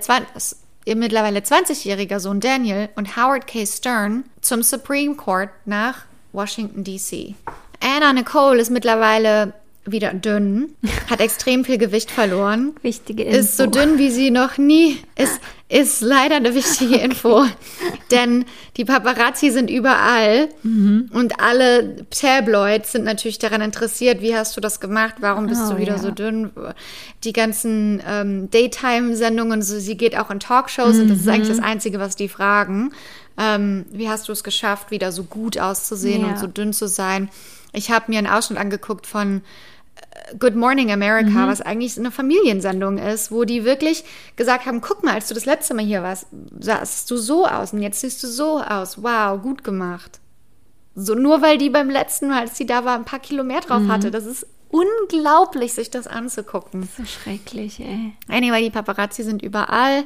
ihr mittlerweile 20-jähriger Sohn Daniel und Howard K. Stern zum Supreme Court nach Washington, D.C. Anna Nicole ist mittlerweile wieder dünn, hat extrem viel Gewicht verloren, [laughs] Wichtige Info. ist so dünn wie sie noch nie. Ist, ist leider eine wichtige [laughs] Info, denn die Paparazzi sind überall und alle Tabloids sind natürlich daran interessiert, wie hast du das gemacht, warum bist Oh, du wieder ja. so dünn. Die ganzen ähm, Daytime-Sendungen, so, sie geht auch in Talkshows und das ist eigentlich das Einzige, was die fragen. Ähm, wie hast du es geschafft, wieder so gut auszusehen Ja. und so dünn zu sein? Ich habe mir einen Ausschnitt angeguckt von Good Morning America, was eigentlich eine Familiensendung ist, wo die wirklich gesagt haben, guck mal, als du das letzte Mal hier warst, sahst du so aus und jetzt siehst du so aus. Wow, gut gemacht. So nur weil die beim letzten Mal, als die da war, ein paar Kilo mehr drauf hatte. Das ist unglaublich, sich das anzugucken. so schrecklich, ey. Anyway, die Paparazzi sind überall.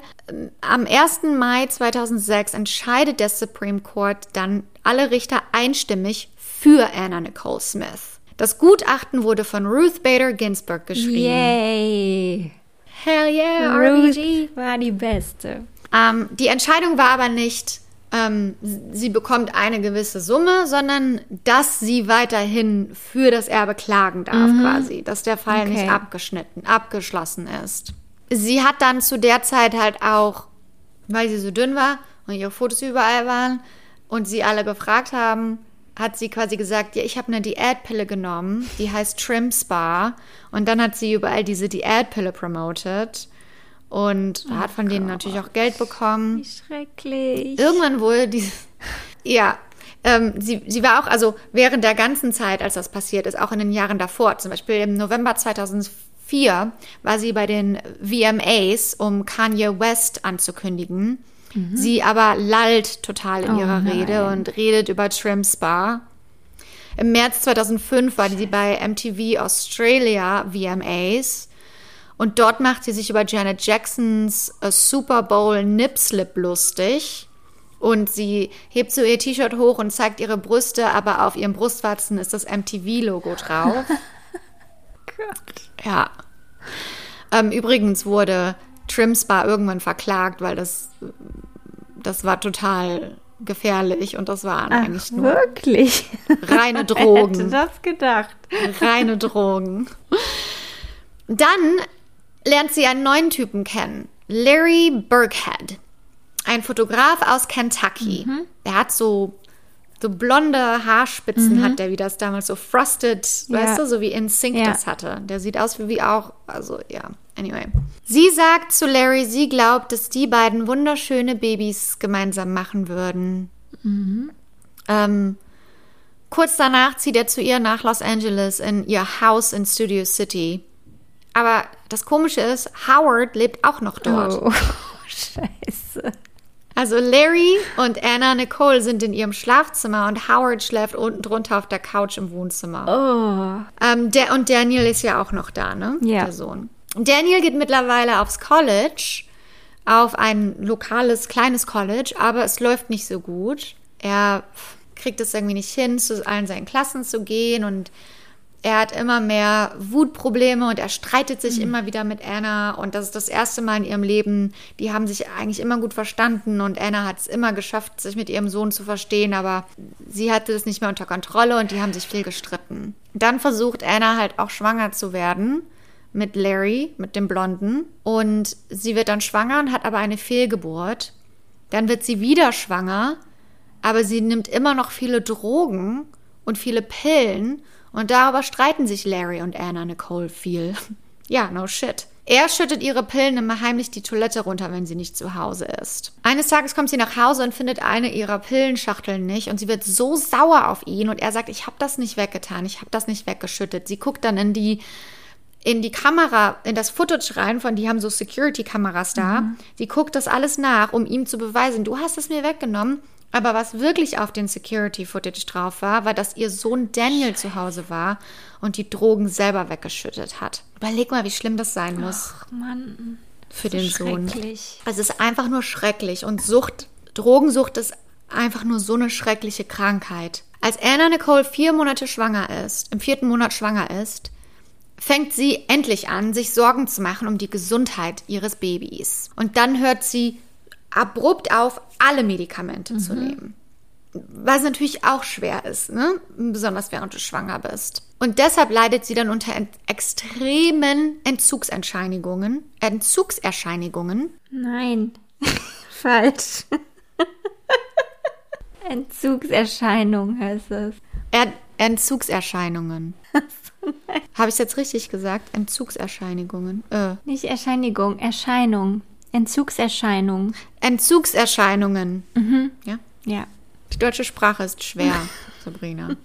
Am 1. Mai 2006 entscheidet der Supreme Court dann alle Richter einstimmig für Anna Nicole Smith. Das Gutachten wurde von Ruth Bader Ginsburg geschrieben. Yay. Hell yeah, Ruth RBG. war die Beste. Ähm, die Entscheidung war aber nicht, ähm, sie bekommt eine gewisse Summe, sondern dass sie weiterhin für das Erbe klagen darf, quasi. Dass der Fall nicht Okay. abgeschnitten, abgeschlossen ist. Sie hat dann zu der Zeit halt auch, weil sie so dünn war und ihre Fotos überall waren und sie alle gefragt haben, hat sie quasi gesagt, ja, ich habe eine Diätpille genommen, die heißt Trim Spa. Und dann hat sie überall diese Diätpille promoted und hat von denen natürlich auch Geld bekommen. Wie schrecklich. Irgendwann wurde dieses. Ja. Ähm, sie, sie war auch, also während der ganzen Zeit, als das passiert ist, auch in den Jahren davor, zum Beispiel im November 2004, war sie bei den VMAs, um Kanye West anzukündigen. Sie aber lallt total in Oh ihrer nein. Rede und redet über Trim Spa. Im März 2005 war sie bei MTV Australia VMAs. Und dort macht sie sich über Janet Jacksons äh, Super Bowl Nip Slip lustig. Und sie hebt so ihr T-Shirt hoch und zeigt ihre Brüste, aber auf ihrem Brustwarzen ist das MTV-Logo drauf. [laughs] Ja. Ähm, übrigens wurde Trim Spa irgendwann verklagt, weil das, das war total gefährlich und das waren Ach, eigentlich nur wirklich? reine [laughs] Wer hätte Drogen. das gedacht? reine Drogen. Dann lernt sie einen neuen Typen kennen, Larry Burkhead. ein Fotograf aus Kentucky. Der hat so, so blonde Haarspitzen, hat der, wie das damals so frosted, Ja. weißt du, so wie in Sync Ja. das hatte. Der sieht aus wie, wie auch, also ja, anyway. Sie sagt zu Larry, sie glaubt, dass die beiden wunderschöne Babys gemeinsam machen würden. Ähm, kurz danach zieht er zu ihr nach Los Angeles in ihr Haus in Studio City. Aber das Komische ist, Howard lebt auch noch dort. Oh, [laughs] scheiße. Also Larry und Anna Nicole sind in ihrem Schlafzimmer und Howard schläft unten drunter auf der Couch im Wohnzimmer. Oh. Ähm, der, und Daniel ist ja auch noch da, ne? Ja. Der Sohn. Daniel geht mittlerweile aufs College, auf ein lokales, kleines College, aber es läuft nicht so gut. Er kriegt es irgendwie nicht hin, zu allen seinen Klassen zu gehen und er hat immer mehr Wutprobleme und er streitet sich immer wieder mit Anna und das ist das erste Mal in ihrem Leben. Die haben sich eigentlich immer gut verstanden und Anna hat es immer geschafft, sich mit ihrem Sohn zu verstehen, aber sie hatte es nicht mehr unter Kontrolle und die haben sich viel gestritten. Dann versucht Anna halt auch schwanger zu werden mit Larry, mit dem Blonden und sie wird dann schwanger und hat aber eine Fehlgeburt. Dann wird sie wieder schwanger, aber sie nimmt immer noch viele Drogen und viele Pillen und darüber streiten sich Larry und Anna Nicole viel. [laughs] Ja, no shit. Er schüttet ihre Pillen immer heimlich die Toilette runter, wenn sie nicht zu Hause ist. Eines Tages kommt sie nach Hause und findet eine ihrer Pillenschachteln nicht und sie wird so sauer auf ihn und er sagt, ich habe das nicht weggetan, ich habe das nicht weggeschüttet. Sie guckt dann in die in die Kamera, in das Footage rein, von die haben so Security-Kameras da. Sie guckt das alles nach, um ihm zu beweisen, du hast es mir weggenommen. Aber was wirklich auf den Security-Footage drauf war, war, dass ihr Sohn Daniel zu Hause war und die Drogen selber weggeschüttet hat. Überleg mal, wie schlimm das sein muss Ach, Mann. für den Sohn. Schrecklich. Es ist einfach nur schrecklich und Sucht, Drogensucht ist einfach nur so eine schreckliche Krankheit. Als Anna Nicole vier Monate schwanger ist, im vierten Monat schwanger ist, fängt sie endlich an, sich Sorgen zu machen um die Gesundheit ihres Babys. Und dann hört sie abrupt auf, alle Medikamente zu nehmen. Was natürlich auch schwer ist, ne? besonders während du schwanger bist. Und deshalb leidet sie dann unter ent extremen Entzugserscheinigungen. Entzugserscheinigungen. Nein. [laughs] Falsch. [laughs] Entzugserscheinung heißt es. Er Entzugserscheinungen. [laughs] [laughs] Habe ich es jetzt richtig gesagt? Entzugserscheinigungen. Äh. Nicht Erscheinigung, Erscheinung. Entzugserscheinung. Entzugserscheinungen. Ja. Ja. Die deutsche Sprache ist schwer, [laughs] Sabrina.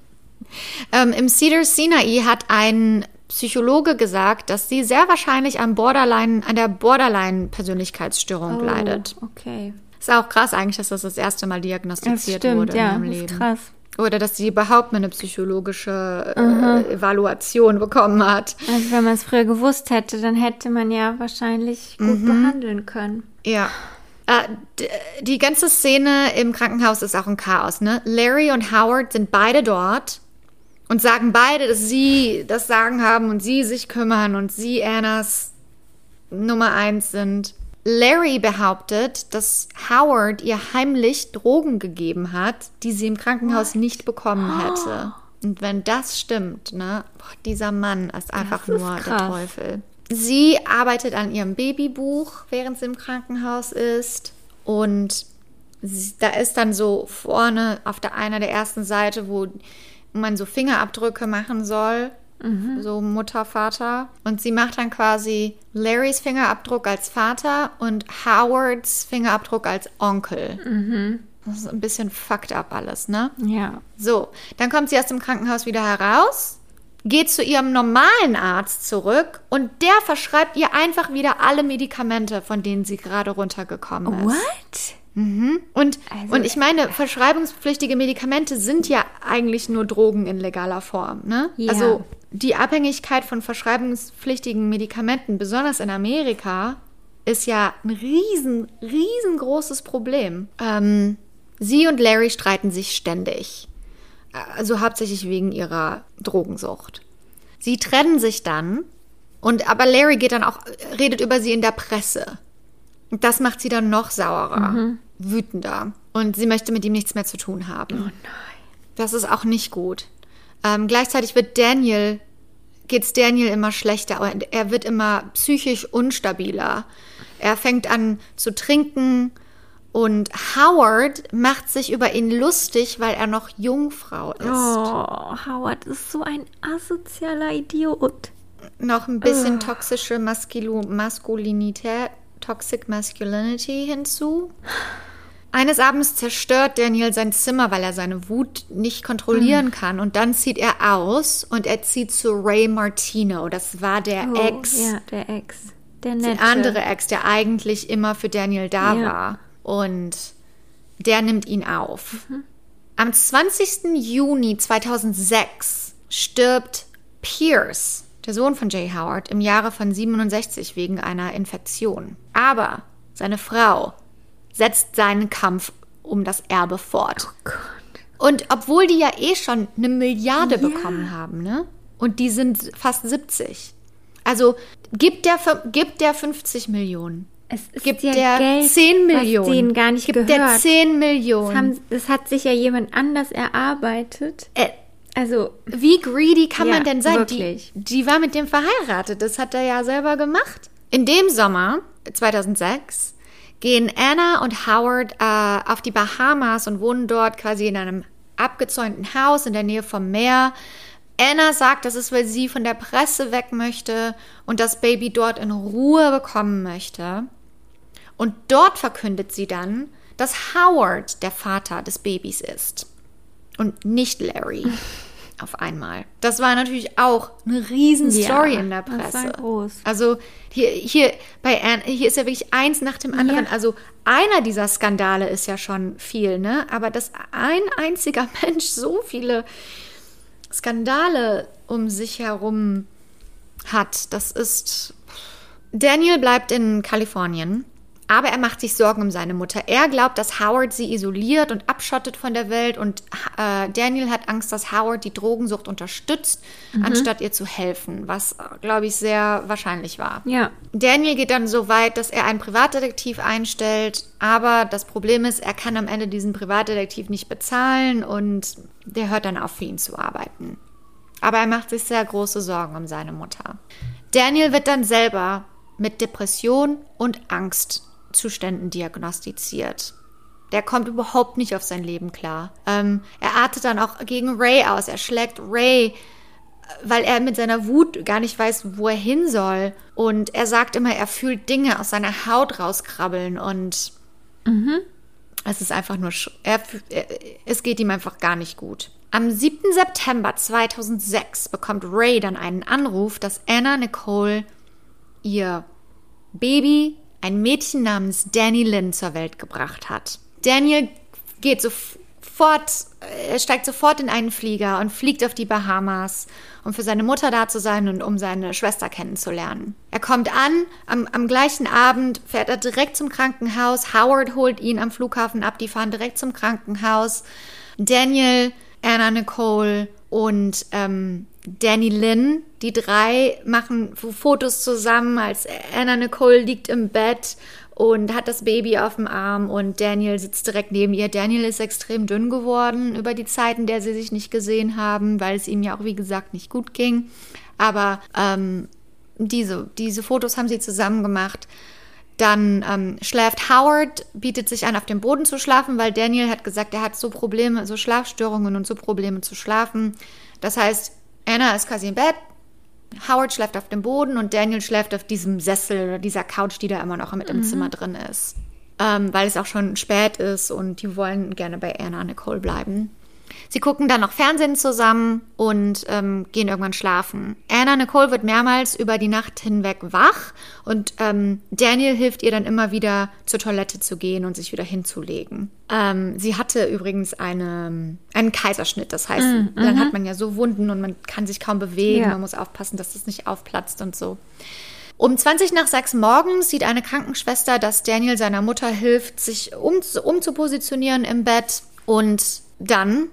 ähm, Im Cedar Sinai hat ein Psychologe gesagt, dass sie sehr wahrscheinlich an Borderline, an der Borderline-Persönlichkeitsstörung leidet. Oh, okay. Ist auch krass eigentlich, dass das das erste Mal Das diagnostiziert stimmt, wurde ja. in Das Leben. ist krass. Oder dass sie überhaupt mal eine psychologische äh, Evaluation bekommen hat. Also wenn man es früher gewusst hätte, dann hätte man ja wahrscheinlich gut Mhm. behandeln können. Ja. Äh, die ganze Szene im Krankenhaus ist auch ein Chaos, ne? Larry und Howard sind beide dort und sagen beide, dass sie das Sagen haben und sie sich kümmern und sie Annas Nummer eins sind. Larry behauptet, dass Howard ihr heimlich Drogen gegeben hat, die sie im Krankenhaus nicht bekommen hätte. Und wenn das stimmt, ne, boah, dieser Mann ist einfach ist nur der krass. Teufel. Sie arbeitet an ihrem Babybuch, während sie im Krankenhaus ist. Und sie, da ist dann so vorne auf der einer der ersten Seite, wo man so Fingerabdrücke machen soll. So Mutter, Vater. Und sie macht dann quasi Larrys Fingerabdruck als Vater und Howards Fingerabdruck als Onkel. Das ist ein bisschen fucked up alles, ne? Ja. So, dann kommt sie aus dem Krankenhaus wieder heraus, geht zu ihrem normalen Arzt zurück und der verschreibt ihr einfach wieder alle Medikamente, von denen sie gerade runtergekommen ist. What? Und, Also- und ich meine, verschreibungspflichtige Medikamente sind ja eigentlich nur Drogen in legaler Form. Ne? Ja. Also die Abhängigkeit von verschreibungspflichtigen Medikamenten, besonders in Amerika, ist ja ein riesen, riesengroßes Problem. Ähm, sie und Larry streiten sich ständig. Also hauptsächlich wegen ihrer Drogensucht. Sie trennen sich dann und aber Larry geht dann auch, redet über sie in der Presse. Und das macht sie dann noch saurer, wütender. Und sie möchte mit ihm nichts mehr zu tun haben. Oh nein. Das ist auch nicht gut. Ähm, gleichzeitig wird Daniel, geht's Daniel immer schlechter und er wird immer psychisch unstabiler. Er fängt an zu trinken Und Howard macht sich über ihn lustig, weil er noch Jungfrau ist. Oh, Howard ist so ein asozialer Idiot. Noch ein bisschen toxische Maskilu Maskulinität, Toxic Masculinity hinzu. Eines Abends zerstört Daniel sein Zimmer, weil er seine Wut nicht kontrollieren kann. Und dann zieht er aus und er zieht zu Ray Martino. Das war der Oh, Ex. Ja, der Ex. Der Der nette. andere Ex, der eigentlich immer für Daniel da Ja. war. Und der nimmt ihn auf. Am 20. Juni 2006 stirbt Pierce, der Sohn von Jay Howard, im Jahre von 67 wegen einer Infektion. Aber seine Frau setzt seinen Kampf um das Erbe fort. Und obwohl die ja eh schon eine Milliarde bekommen haben, ne? Und die sind fast 70. Also gibt der, gibt der 50 Millionen. Es ist Gibt ja der Geld, 10 was Millionen. denen gar nicht gibt gehört. der 10 das, Millionen. haben, das hat sich ja jemand anders erarbeitet. Äh, Also, wie greedy kann Ja, man denn sein? wirklich. Die, die war mit dem verheiratet. Das hat er ja selber gemacht. In dem Sommer 2006 gehen Anna und Howard äh, auf die Bahamas und wohnen dort quasi in einem abgezäunten Haus in der Nähe vom Meer. Anna sagt, das ist, weil sie von der Presse weg möchte und das Baby dort in Ruhe bekommen möchte. Und dort verkündet sie dann, dass Howard der Vater des Babys ist und nicht Larry. [laughs] Auf einmal. Das war natürlich auch eine riesen Story Ja, in der das war Presse. groß. Also hier, hier bei Anne, hier ist ja wirklich eins nach dem anderen. Ja. Also einer dieser Skandale ist ja schon viel, ne? Aber dass ein einziger [laughs] Mensch so viele Skandale um sich herum hat, das ist. Daniel bleibt in Kalifornien, aber er macht sich Sorgen um seine Mutter. Er glaubt, dass Howard sie isoliert und abschottet von der Welt und äh, Daniel hat Angst, dass Howard die Drogensucht unterstützt, anstatt ihr zu helfen, was, äh, glaube ich, sehr wahrscheinlich war. ja. Daniel geht dann so weit, dass er einen Privatdetektiv einstellt, aber das Problem ist, er kann am Ende diesen Privatdetektiv nicht bezahlen und der hört dann auf, für ihn zu arbeiten. Aber er macht sich sehr große Sorgen um seine Mutter. Daniel wird dann selber mit Depression und Angstzuständen diagnostiziert. Der kommt überhaupt nicht auf sein Leben klar. Ähm, er artet dann auch gegen Ray aus. Er schlägt Ray weil er mit seiner Wut gar nicht weiß, wo er hin soll. Und er sagt immer, er fühlt Dinge aus seiner Haut rauskrabbeln und es ist einfach nur, er, er, es geht ihm einfach gar nicht gut. Am 7. September 2006 bekommt Ray dann einen Anruf, dass Anna Nicole ihr Baby, ein Mädchen namens Danny Lynn, zur Welt gebracht hat. Daniel geht sofort, er steigt sofort in einen Flieger und fliegt auf die Bahamas, um für seine Mutter da zu sein und um seine Schwester kennenzulernen. Er kommt an, am, am gleichen Abend fährt er direkt zum Krankenhaus. Howard holt ihn am Flughafen ab, die fahren direkt zum Krankenhaus. Daniel, Anna Nicole und ähm, Danny Lynn, die drei machen Fotos zusammen, als Anna Nicole liegt im Bett und hat das Baby auf dem Arm und Daniel sitzt direkt neben ihr. Daniel ist extrem dünn geworden über die Zeit, in der sie sich nicht gesehen haben, weil es ihm ja auch, wie gesagt, nicht gut ging. Aber ähm, diese, diese Fotos haben sie zusammen gemacht. Dann ähm, schläft Howard, bietet sich an, auf dem Boden zu schlafen, weil Daniel hat gesagt, er hat so Probleme, so Schlafstörungen und so Probleme zu schlafen. Das heißt, Anna ist quasi im Bett, Howard schläft auf dem Boden und Daniel schläft auf diesem Sessel oder dieser Couch, die da immer noch mit im Zimmer drin ist. Ähm, weil es auch schon spät ist und die wollen gerne bei Anna Nicole bleiben. Sie gucken dann noch Fernsehen zusammen und ähm, gehen irgendwann schlafen. Anna Nicole wird mehrmals über die Nacht hinweg wach und ähm, Daniel hilft ihr dann immer wieder zur Toilette zu gehen und sich wieder hinzulegen. Ähm, sie hatte übrigens eine, einen Kaiserschnitt, das heißt, dann hat man ja so Wunden und man kann sich kaum bewegen, Ja. man muss aufpassen, dass das nicht aufplatzt und so. Um 20 nach 6 morgens sieht eine Krankenschwester, dass Daniel seiner Mutter hilft, sich um, umzupositionieren im Bett. Und dann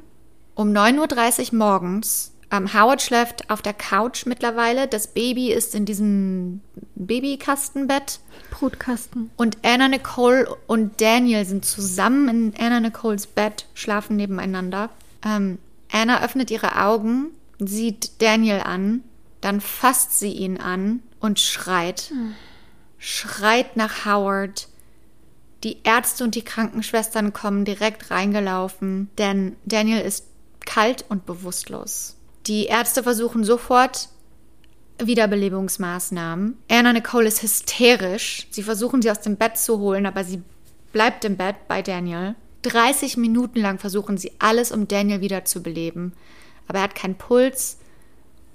um 9.30 Uhr morgens, ähm, Howard schläft auf der Couch mittlerweile. Das Baby ist in diesem Babykastenbett. Brutkasten. Und Anna Nicole und Daniel sind zusammen in Anna Nicoles Bett, schlafen nebeneinander. Ähm, Anna öffnet ihre Augen, sieht Daniel an, dann fasst sie ihn an und schreit. Schreit nach Howard, Die Ärzte und die Krankenschwestern kommen direkt reingelaufen, denn Daniel ist kalt und bewusstlos. Die Ärzte versuchen sofort Wiederbelebungsmaßnahmen. Anna Nicole ist hysterisch. Sie versuchen sie aus dem Bett zu holen, aber sie bleibt im Bett bei Daniel. 30 Minuten lang versuchen sie alles, um Daniel wieder zu beleben. Aber er hat keinen Puls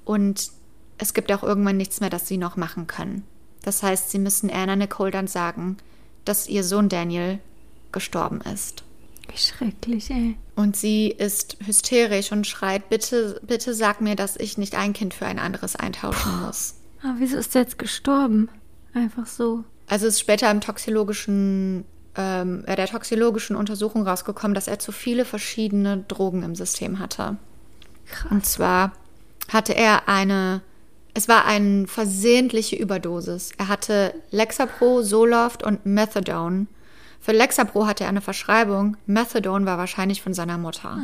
und es gibt auch irgendwann nichts mehr, das sie noch machen können. Das heißt, sie müssen Anna Nicole dann sagen, dass ihr Sohn Daniel gestorben ist. Wie schrecklich, ey. Und sie ist hysterisch und schreit, bitte, bitte sag mir, dass ich nicht ein Kind für ein anderes eintauschen muss. Aber wieso ist er jetzt gestorben? Einfach so. Also ist später im toxologischen, ähm, äh, der toxologischen Untersuchung rausgekommen, dass er zu viele verschiedene Drogen im System hatte. Krass. Und zwar hatte er eine, es war eine versehentliche Überdosis. Er hatte Lexapro, Zoloft und Methadone. Für Lexapro hatte er eine Verschreibung. Methadone war wahrscheinlich von seiner Mutter.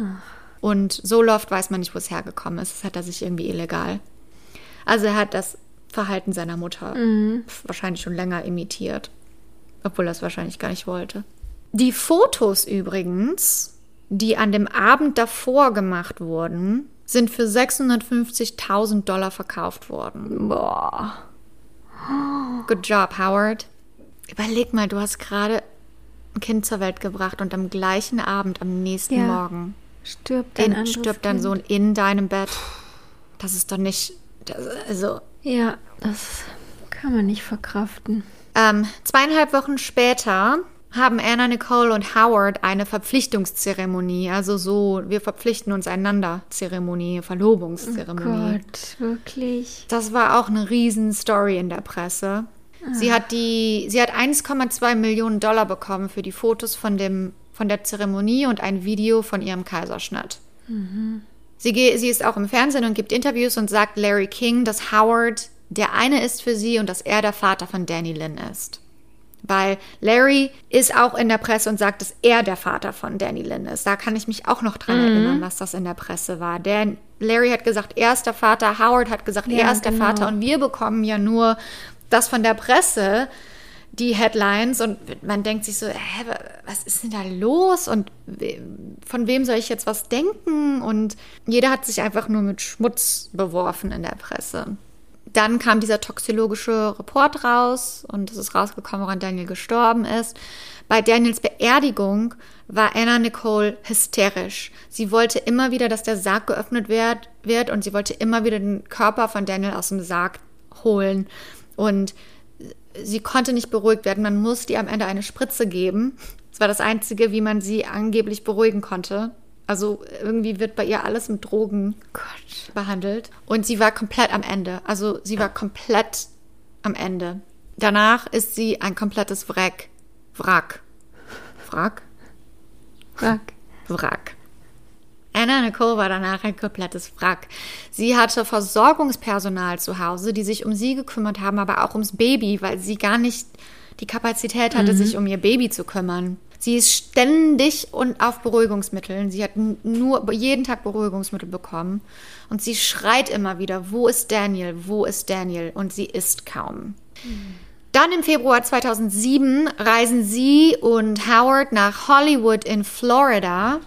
Und Zoloft weiß man nicht, wo es hergekommen ist. Das hat er sich irgendwie illegal. Also er hat das Verhalten seiner Mutter wahrscheinlich schon länger imitiert. Obwohl er es wahrscheinlich gar nicht wollte. Die Fotos übrigens, die an dem Abend davor gemacht wurden, sind für 650.000 Dollar verkauft worden. Boah. Good job, Howard. Überleg mal, du hast gerade ein Kind zur Welt gebracht und am gleichen Abend, am nächsten Ja. Morgen, Stirbt dein in, stirbt dein. Sohn in deinem Bett. Das ist doch nicht. Das, also. Ja, das kann man nicht verkraften. Ähm, zweieinhalb Wochen später haben Anna Nicole und Howard eine Verpflichtungszeremonie, also so, wir verpflichten uns einander Zeremonie, Verlobungszeremonie. Gott, wirklich. Das war auch eine riesen Story in der Presse. Sie hat die, sie hat 1,2 Millionen Dollar bekommen für die Fotos von dem, von der Zeremonie und ein Video von ihrem Kaiserschnitt. Sie, ge- sie ist auch im Fernsehen und gibt Interviews und sagt Larry King, dass Howard der eine ist für sie und dass er der Vater von Danny Lynn ist. Weil Larry ist auch in der Presse und sagt, dass er der Vater von Danny Lynn ist. Da kann ich mich auch noch dran erinnern, was das in der Presse war. Der Larry hat gesagt, er ist der Vater, Howard hat gesagt, Ja, er ist genau. der Vater und wir bekommen ja nur das von der Presse, die Headlines und man denkt sich so, hä, wa- was ist denn da los und von wem soll ich jetzt was denken? Und jeder hat sich einfach nur mit Schmutz beworfen in der Presse. Dann kam dieser toxologische Report raus und es ist rausgekommen, woran Daniel gestorben ist. Bei Daniels Beerdigung war Anna Nicole hysterisch. Sie wollte immer wieder, dass der Sarg geöffnet wird, wird und sie wollte immer wieder den Körper von Daniel aus dem Sarg holen. Und sie konnte nicht beruhigt werden. Man musste ihr am Ende eine Spritze geben. Das war das Einzige, wie man sie angeblich beruhigen konnte. Also irgendwie wird bei ihr alles mit Drogen Gott. behandelt. Und sie war komplett am Ende. Also sie war komplett am Ende. Danach ist sie ein komplettes Wrack. Wrack. Wrack? Fuck. Wrack. Anna Nicole war danach ein komplettes Wrack. Sie hatte Versorgungspersonal zu Hause, die sich um sie gekümmert haben, aber auch ums Baby, weil sie gar nicht die Kapazität hatte, sich um ihr Baby zu kümmern. Sie ist ständig und auf Beruhigungsmitteln. Sie hat nur jeden Tag Beruhigungsmittel bekommen. Und sie schreit immer wieder, wo ist Daniel? Wo ist Daniel? Und sie isst kaum. Dann im Februar 2007 reisen sie und Howard nach Hollywood in Florida.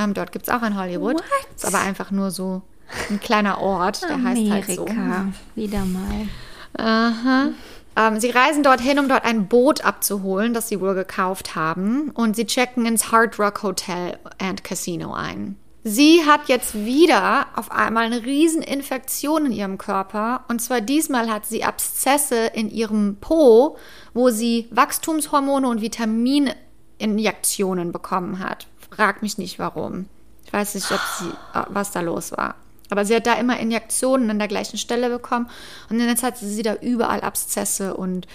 Ähm, dort gibt es auch ein Hollywood. What? Ist aber einfach nur so ein kleiner Ort, der heißt halt so. Amerika. Wieder mal. Aha. Ähm, sie reisen dorthin, um dort ein Boot abzuholen, das sie wohl gekauft haben. Und sie checken ins Hard Rock Hotel and Casino ein. Sie hat jetzt wieder auf einmal eine riesen Infektion in ihrem Körper. Und zwar diesmal hat sie Abszesse in ihrem Po, wo sie Wachstumshormone und Vitamininjektionen bekommen hat. Frag mich nicht warum. Ich weiß nicht, ob sie, äh, was da los war. Aber sie hat da immer Injektionen an der gleichen Stelle bekommen. Und jetzt hat sie da überall Abszesse und,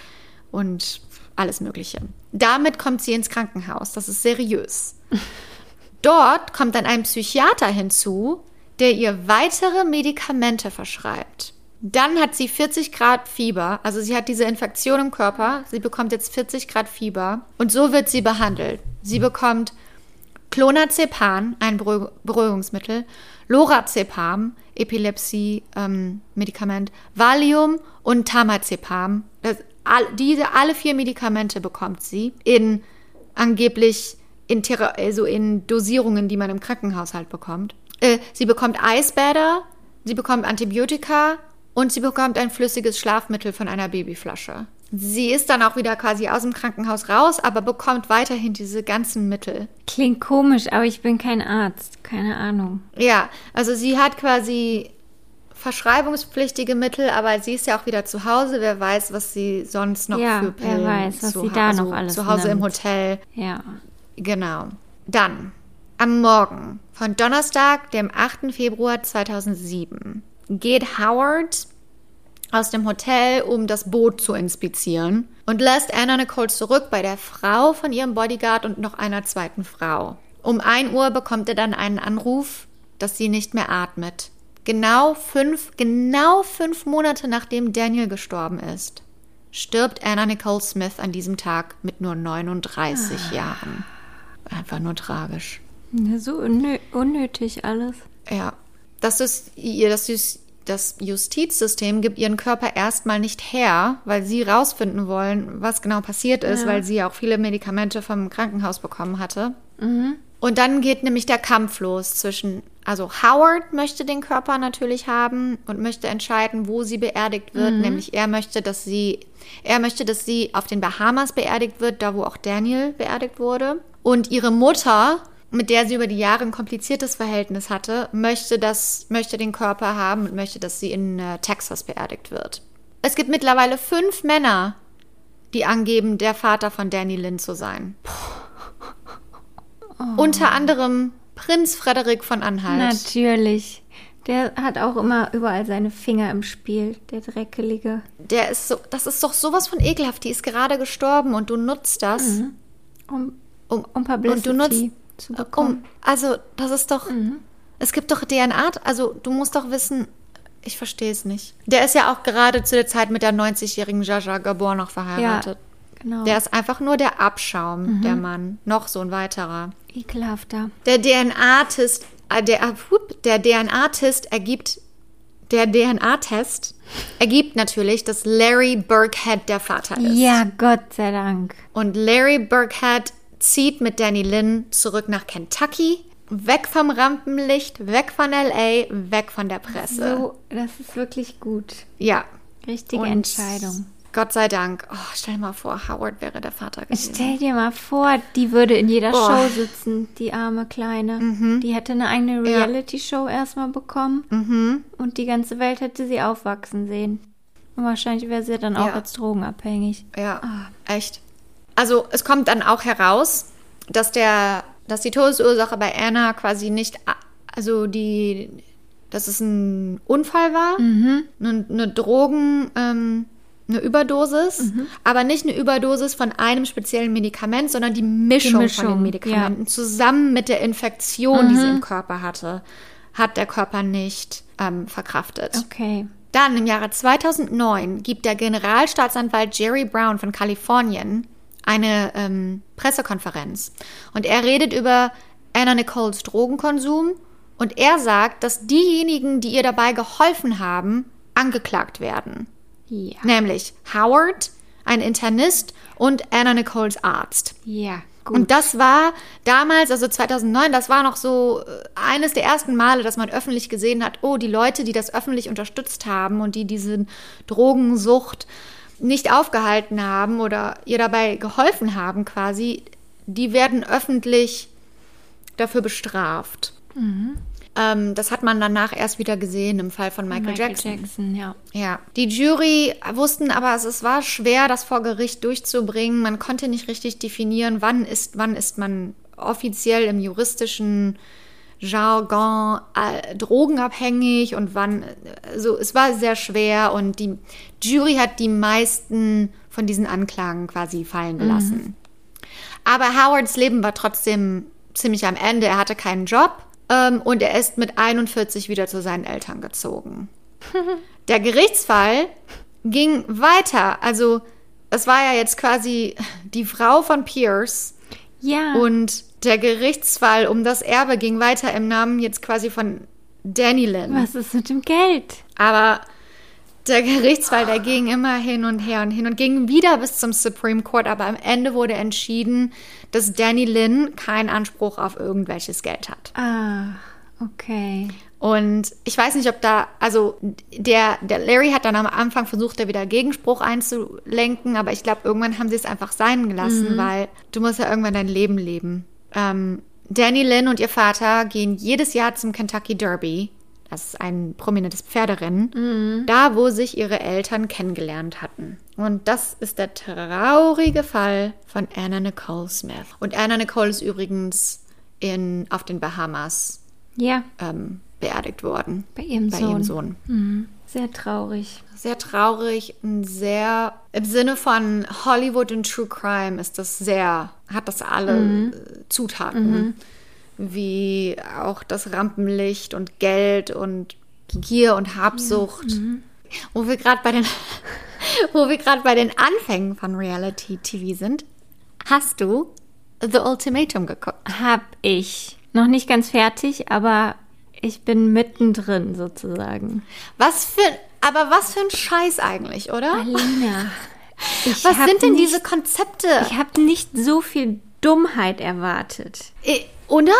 und alles Mögliche. Damit kommt sie ins Krankenhaus. Das ist seriös. [laughs] Dort kommt dann ein Psychiater hinzu, der ihr weitere Medikamente verschreibt. Dann hat sie 40 Grad Fieber, also sie hat diese Infektion im Körper, sie bekommt jetzt 40 Grad Fieber und so wird sie behandelt. Sie bekommt Clonazepam, ein Beruhig- Beruhigungsmittel, Lorazepam, Epilepsie-Medikament, Valium und Tamazepam. Das, all, diese alle vier Medikamente bekommt sie in angeblich in, also in Dosierungen, die man im Krankenhaus halt bekommt. Äh, sie bekommt Eisbäder, sie bekommt Antibiotika und sie bekommt ein flüssiges Schlafmittel von einer Babyflasche. Sie ist dann auch wieder quasi aus dem Krankenhaus raus, aber bekommt weiterhin diese ganzen Mittel. Klingt komisch, aber ich bin kein Arzt. Keine Ahnung. Ja, also sie hat quasi verschreibungspflichtige Mittel, aber sie ist ja auch wieder zu Hause. Wer weiß, was sie sonst noch Ja, für wer Pillen weiß, was zu sie da also noch alles zu Hause im nimmt. Hotel. Ja. Genau. Dann am Morgen von Donnerstag, dem 8. Februar 2007, geht Howard aus dem Hotel, um das Boot zu inspizieren und lässt Anna Nicole zurück bei der Frau von ihrem Bodyguard und noch einer zweiten Frau. Um 1 Uhr bekommt er dann einen Anruf, dass sie nicht mehr atmet. Genau fünf, genau fünf Monate nachdem Daniel gestorben ist, stirbt Anna Nicole Smith an diesem Tag mit nur 39 Jahren. Einfach nur tragisch. So unnö unnötig alles. Ja. Das ist ihr, das, Jus- das Justizsystem gibt ihren Körper erstmal nicht her, weil sie rausfinden wollen, was genau passiert ist, weil sie auch viele Medikamente vom Krankenhaus bekommen hatte. Und dann geht nämlich der Kampf los zwischen, also Howard möchte den Körper natürlich haben und möchte entscheiden, wo sie beerdigt wird. Nämlich er möchte, dass sie, er möchte, dass sie auf den Bahamas beerdigt wird, da wo auch Daniel beerdigt wurde. Und ihre Mutter, mit der sie über die Jahre ein kompliziertes Verhältnis hatte, möchte das, möchte den Körper haben und möchte, dass sie in äh, Texas beerdigt wird. Es gibt mittlerweile fünf Männer, die angeben, der Vater von Danny Lynn zu sein. Unter anderem Prinz Frederik von Anhalt. Natürlich. Der hat auch immer überall seine Finger im Spiel, der Dreckelige. Der ist so, das ist doch sowas von ekelhaft. Die ist gerade gestorben und du nutzt das, Um, um, um und du Publicity nutzt, zu bekommen. um, also das ist doch, es gibt doch DNA, also du musst doch wissen, ich verstehe es nicht. Der ist ja auch gerade zu der Zeit mit der 90-jährigen Jaja Gabor noch ja, verheiratet. genau. Der ist einfach nur der Abschaum, der Mann. Noch so ein weiterer. Ekelhafter. Der DNA-Test, äh, der, äh, der DNA-Test ergibt, der DNA-Test ergibt natürlich, dass Larry Burkhead der Vater ist. Ja, Gott sei Dank. Und Larry Burkhead zieht mit Danny Lynn zurück nach Kentucky, weg vom Rampenlicht, weg von LA, weg von der Presse. So, das ist wirklich gut. Ja. Richtige Und Entscheidung. Gott sei Dank. Oh, stell dir mal vor, Howard wäre der Vater gewesen. Stell dir mal vor, die würde in jeder Boah. Show sitzen, die arme Kleine. Die hätte eine eigene Reality-Show erstmal bekommen und die ganze Welt hätte sie aufwachsen sehen. Und wahrscheinlich wäre sie dann auch Ja. jetzt drogenabhängig. Ja, echt. Also es kommt dann auch heraus, dass der, dass die Todesursache bei Anna quasi nicht, also die, dass es ein Unfall war, eine, eine Drogen, ähm, eine Überdosis, aber nicht eine Überdosis von einem speziellen Medikament, sondern die Mischung, von Mischung, den Medikamenten. Zusammen mit der Infektion, die sie im Körper hatte, hat der Körper nicht ähm, verkraftet. Okay. Dann im Jahre 2009 gibt der Generalstaatsanwalt Jerry Brown von Kalifornien eine ähm, Pressekonferenz und er redet über Anna Nicoles Drogenkonsum und er sagt, dass diejenigen, die ihr dabei geholfen haben, angeklagt werden. Ja. Nämlich Howard, ein Internist und Anna Nicoles Arzt. Ja, gut. Und das war damals, also 2009, das war noch so äh, eines der ersten Male, dass man öffentlich gesehen hat, oh, die Leute, die das öffentlich unterstützt haben und die diese Drogensucht nicht aufgehalten haben oder ihr dabei geholfen haben quasi, die werden öffentlich dafür bestraft. Ähm, das hat man danach erst wieder gesehen im Fall von Michael, Michael Jackson. Jackson, ja. Ja, die Jury wussten aber, es, es war schwer, das vor Gericht durchzubringen. Man konnte nicht richtig definieren, wann ist, wann ist man offiziell im juristischen Jargon äh, drogenabhängig und wann, also es war sehr schwer und die Jury hat die meisten von diesen Anklagen quasi fallen gelassen. Aber Howards Leben war trotzdem ziemlich am Ende. Er hatte keinen Job ähm, und er ist mit 41 wieder zu seinen Eltern gezogen. [laughs] Der Gerichtsfall ging weiter. Also es war ja jetzt quasi die Frau von Pierce Ja. und der Gerichtsfall um das Erbe ging weiter im Namen jetzt quasi von Danny Lynn. was ist mit dem Geld? Aber der Gerichtsfall, der ging immer hin und her und hin und ging wieder bis zum Supreme Court, aber am Ende wurde entschieden, dass Danny Lynn keinen Anspruch auf irgendwelches Geld hat. Ah, okay. Und ich weiß nicht, ob da, also der, der Larry hat dann am Anfang versucht, da wieder Gegenspruch einzulenken, aber ich glaube, irgendwann haben sie es einfach sein gelassen, weil du musst ja irgendwann dein Leben leben. Ähm, Danny Lynn und ihr Vater gehen jedes Jahr zum Kentucky Derby. Das ist ein prominentes Pferderennen. Da, wo sich ihre Eltern kennengelernt hatten. Und das ist der traurige Fall von Anna Nicole Smith. Und Anna Nicole ist übrigens in, auf den Bahamas Ja, ähm, beerdigt worden. bei ihrem bei Sohn. ihrem Sohn. Mhm. Sehr traurig. Sehr traurig und sehr im Sinne von Hollywood und True Crime ist das sehr, hat das alle äh, Zutaten. Wie auch das Rampenlicht und Geld und Gier und Habsucht. Wo wir gerade bei den [laughs] wo wir gerade bei den Anfängen von Reality TV sind, hast du The Ultimatum geguckt? Hab ich. Noch nicht ganz fertig, aber ich bin mittendrin sozusagen. Was für aber was für ein Scheiß eigentlich, oder? Alina. [laughs] Was sind denn nicht, diese Konzepte? Ich habe nicht so viel Dummheit erwartet. Oder?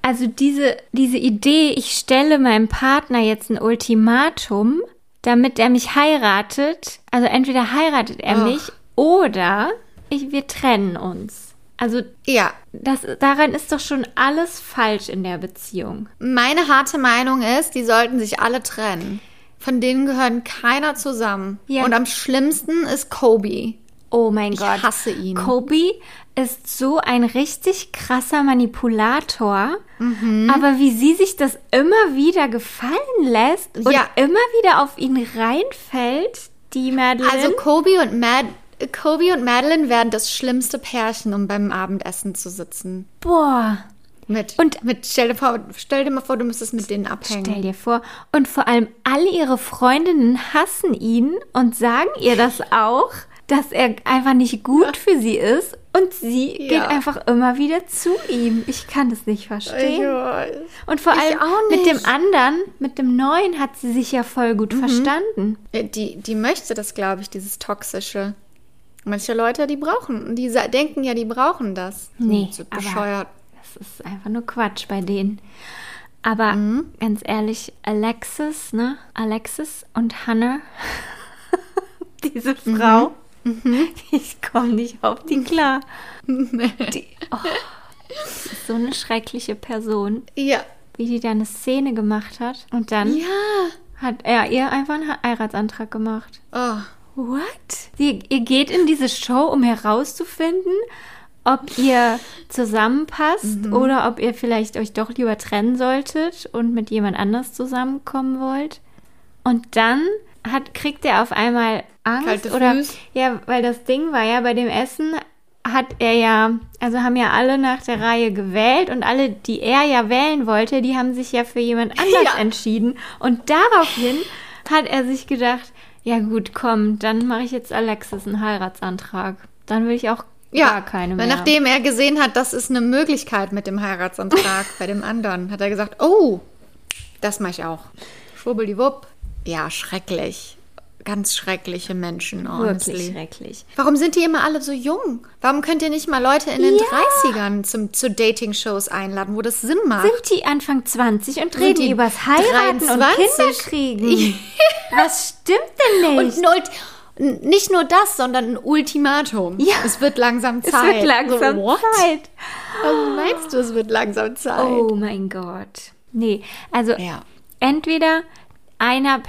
Also diese, diese Idee, ich stelle meinem Partner jetzt ein Ultimatum, damit er mich heiratet. Also entweder heiratet er Ach. mich oder ich, wir trennen uns. Also Ja. das, daran ist doch schon alles falsch in der Beziehung. Meine harte Meinung ist, die sollten sich alle trennen. Von denen gehören keiner zusammen. Ja. Und am schlimmsten ist Kobe. Oh mein Ich Gott. hasse ihn. Kobe ist so ein richtig krasser Manipulator. Mhm. Aber wie sie sich das immer wieder gefallen lässt und Ja. immer wieder auf ihn reinfällt, die Madeline. Also Kobe und Mad Kobe und Madeline werden das schlimmste Pärchen, um beim Abendessen zu sitzen. boah. Mit, Und- mit stell, dir vor, stell dir mal vor, du müsstest mit denen abhängen. Stell dir vor. Und vor allem alle ihre Freundinnen hassen ihn und sagen ihr das auch, dass er einfach nicht gut für sie ist. Und sie Ja. geht einfach immer wieder zu ihm. Ich kann das nicht verstehen. Und vor allem auch mit dem anderen, mit dem neuen, hat sie sich ja voll gut verstanden. Äh, Die, die möchte das, glaube ich, dieses Toxische. Manche Leute, die brauchen, die denken ja, die brauchen das. Nee, so bescheuert. Das ist einfach nur Quatsch bei denen. Aber Mhm. ganz ehrlich, Alexis, ne? Alexis und Hannah, [laughs] diese Mhm. Frau, [laughs] ich komme nicht auf die [laughs] klar. Die, oh, das ist so eine schreckliche Person, Ja. wie die da eine Szene gemacht hat. Und dann Ja. hat er ihr einfach einen Heiratsantrag gemacht. Oh. What? Sie, ihr geht in diese Show, um herauszufinden, ob ihr zusammenpasst oder ob ihr vielleicht euch doch lieber trennen solltet und mit jemand anders zusammenkommen wollt. Und dann hat, kriegt er auf einmal Angst Kalte oder Füße. ja, weil das Ding war ja bei dem Essen hat er ja, also haben ja alle nach der Reihe gewählt und alle, die er ja wählen wollte, die haben sich ja für jemand [laughs] anders Ja. entschieden. Und daraufhin hat er sich gedacht, ja gut, komm, dann mache ich jetzt Alexis einen Heiratsantrag. Dann will ich auch Ja, gar keine mehr. nachdem er gesehen hat, das ist eine Möglichkeit mit dem Heiratsantrag [laughs] bei dem anderen, hat er gesagt, oh, das mache ich auch. Schwubbeldiwupp. Ja, schrecklich. Ganz schreckliche Menschen, honestly. Wirklich schrecklich. Warum sind die immer alle so jung? Warum könnt ihr nicht mal Leute in den Ja. 30ern zum, zu Dating-Shows einladen, wo das Sinn macht? Sind die Anfang 20 und reden die übers Heiraten und 23? Kinder kriegen? [laughs] Was stimmt denn nicht? Und ein Ult- nicht nur das, sondern ein Ultimatum. Ja. Es wird langsam es Zeit. wird langsam so? Zeit. Was meinst du, es wird langsam Zeit? Oh mein Gott. Nee, also Ja. entweder einer,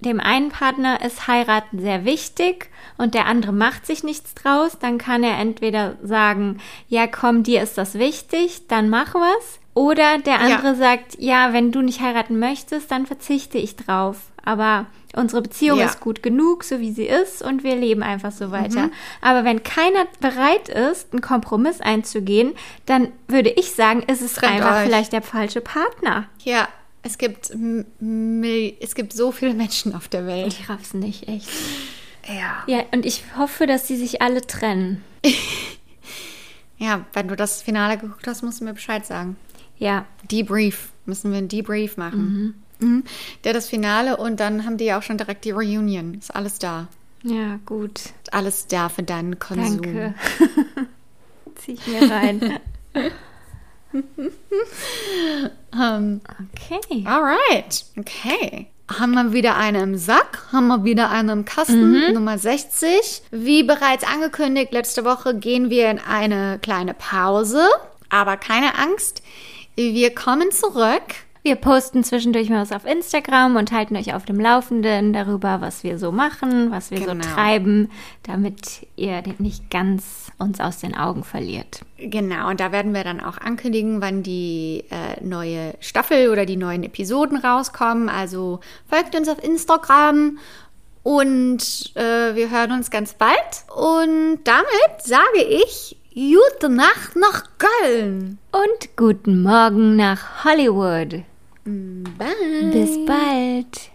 dem einen Partner ist heiraten sehr wichtig und der andere macht sich nichts draus, dann kann er entweder sagen, ja komm, dir ist das wichtig, dann mach was. Oder der andere sagt, ja, wenn du nicht heiraten möchtest, dann verzichte ich drauf. Aber unsere Beziehung Ja. ist gut genug, so wie sie ist, und wir leben einfach so weiter. Aber wenn keiner bereit ist, einen Kompromiss einzugehen, dann würde ich sagen, ist es Trennt einfach euch. vielleicht der falsche Partner. Ja, es gibt, es gibt so viele Menschen auf der Welt. Ich raff's nicht, echt. Ja. Ja, und ich hoffe, dass sie sich alle trennen. [laughs] Ja, wenn du das Finale geguckt hast, musst du mir Bescheid sagen. Ja, Debrief. Müssen wir einen Debrief machen. Mhm. Der das Finale und dann haben die ja auch schon direkt die Reunion. Ist alles da. Ja, gut. Alles da für deinen Konsum. Danke. [laughs] Zieh ich mir rein. [laughs] [laughs] Ähm, Okay. alright. Okay. Haben wir wieder eine im Sack? Haben wir wieder eine im Kasten? Nummer 60. Wie bereits angekündigt, letzte Woche gehen wir in eine kleine Pause. Aber keine Angst. Wir kommen zurück. Wir posten zwischendurch mal was auf Instagram und halten euch auf dem Laufenden darüber, was wir so machen, was wir Genau. so treiben, damit ihr nicht ganz uns aus den Augen verliert. Genau, und da werden wir dann auch ankündigen, wann die äh, neue Staffel oder die neuen Episoden rauskommen. Also folgt uns auf Instagram und äh, wir hören uns ganz bald. Und damit sage ich gute Nacht nach Köln. Und guten Morgen nach Hollywood. Mm, bye. Bis bald.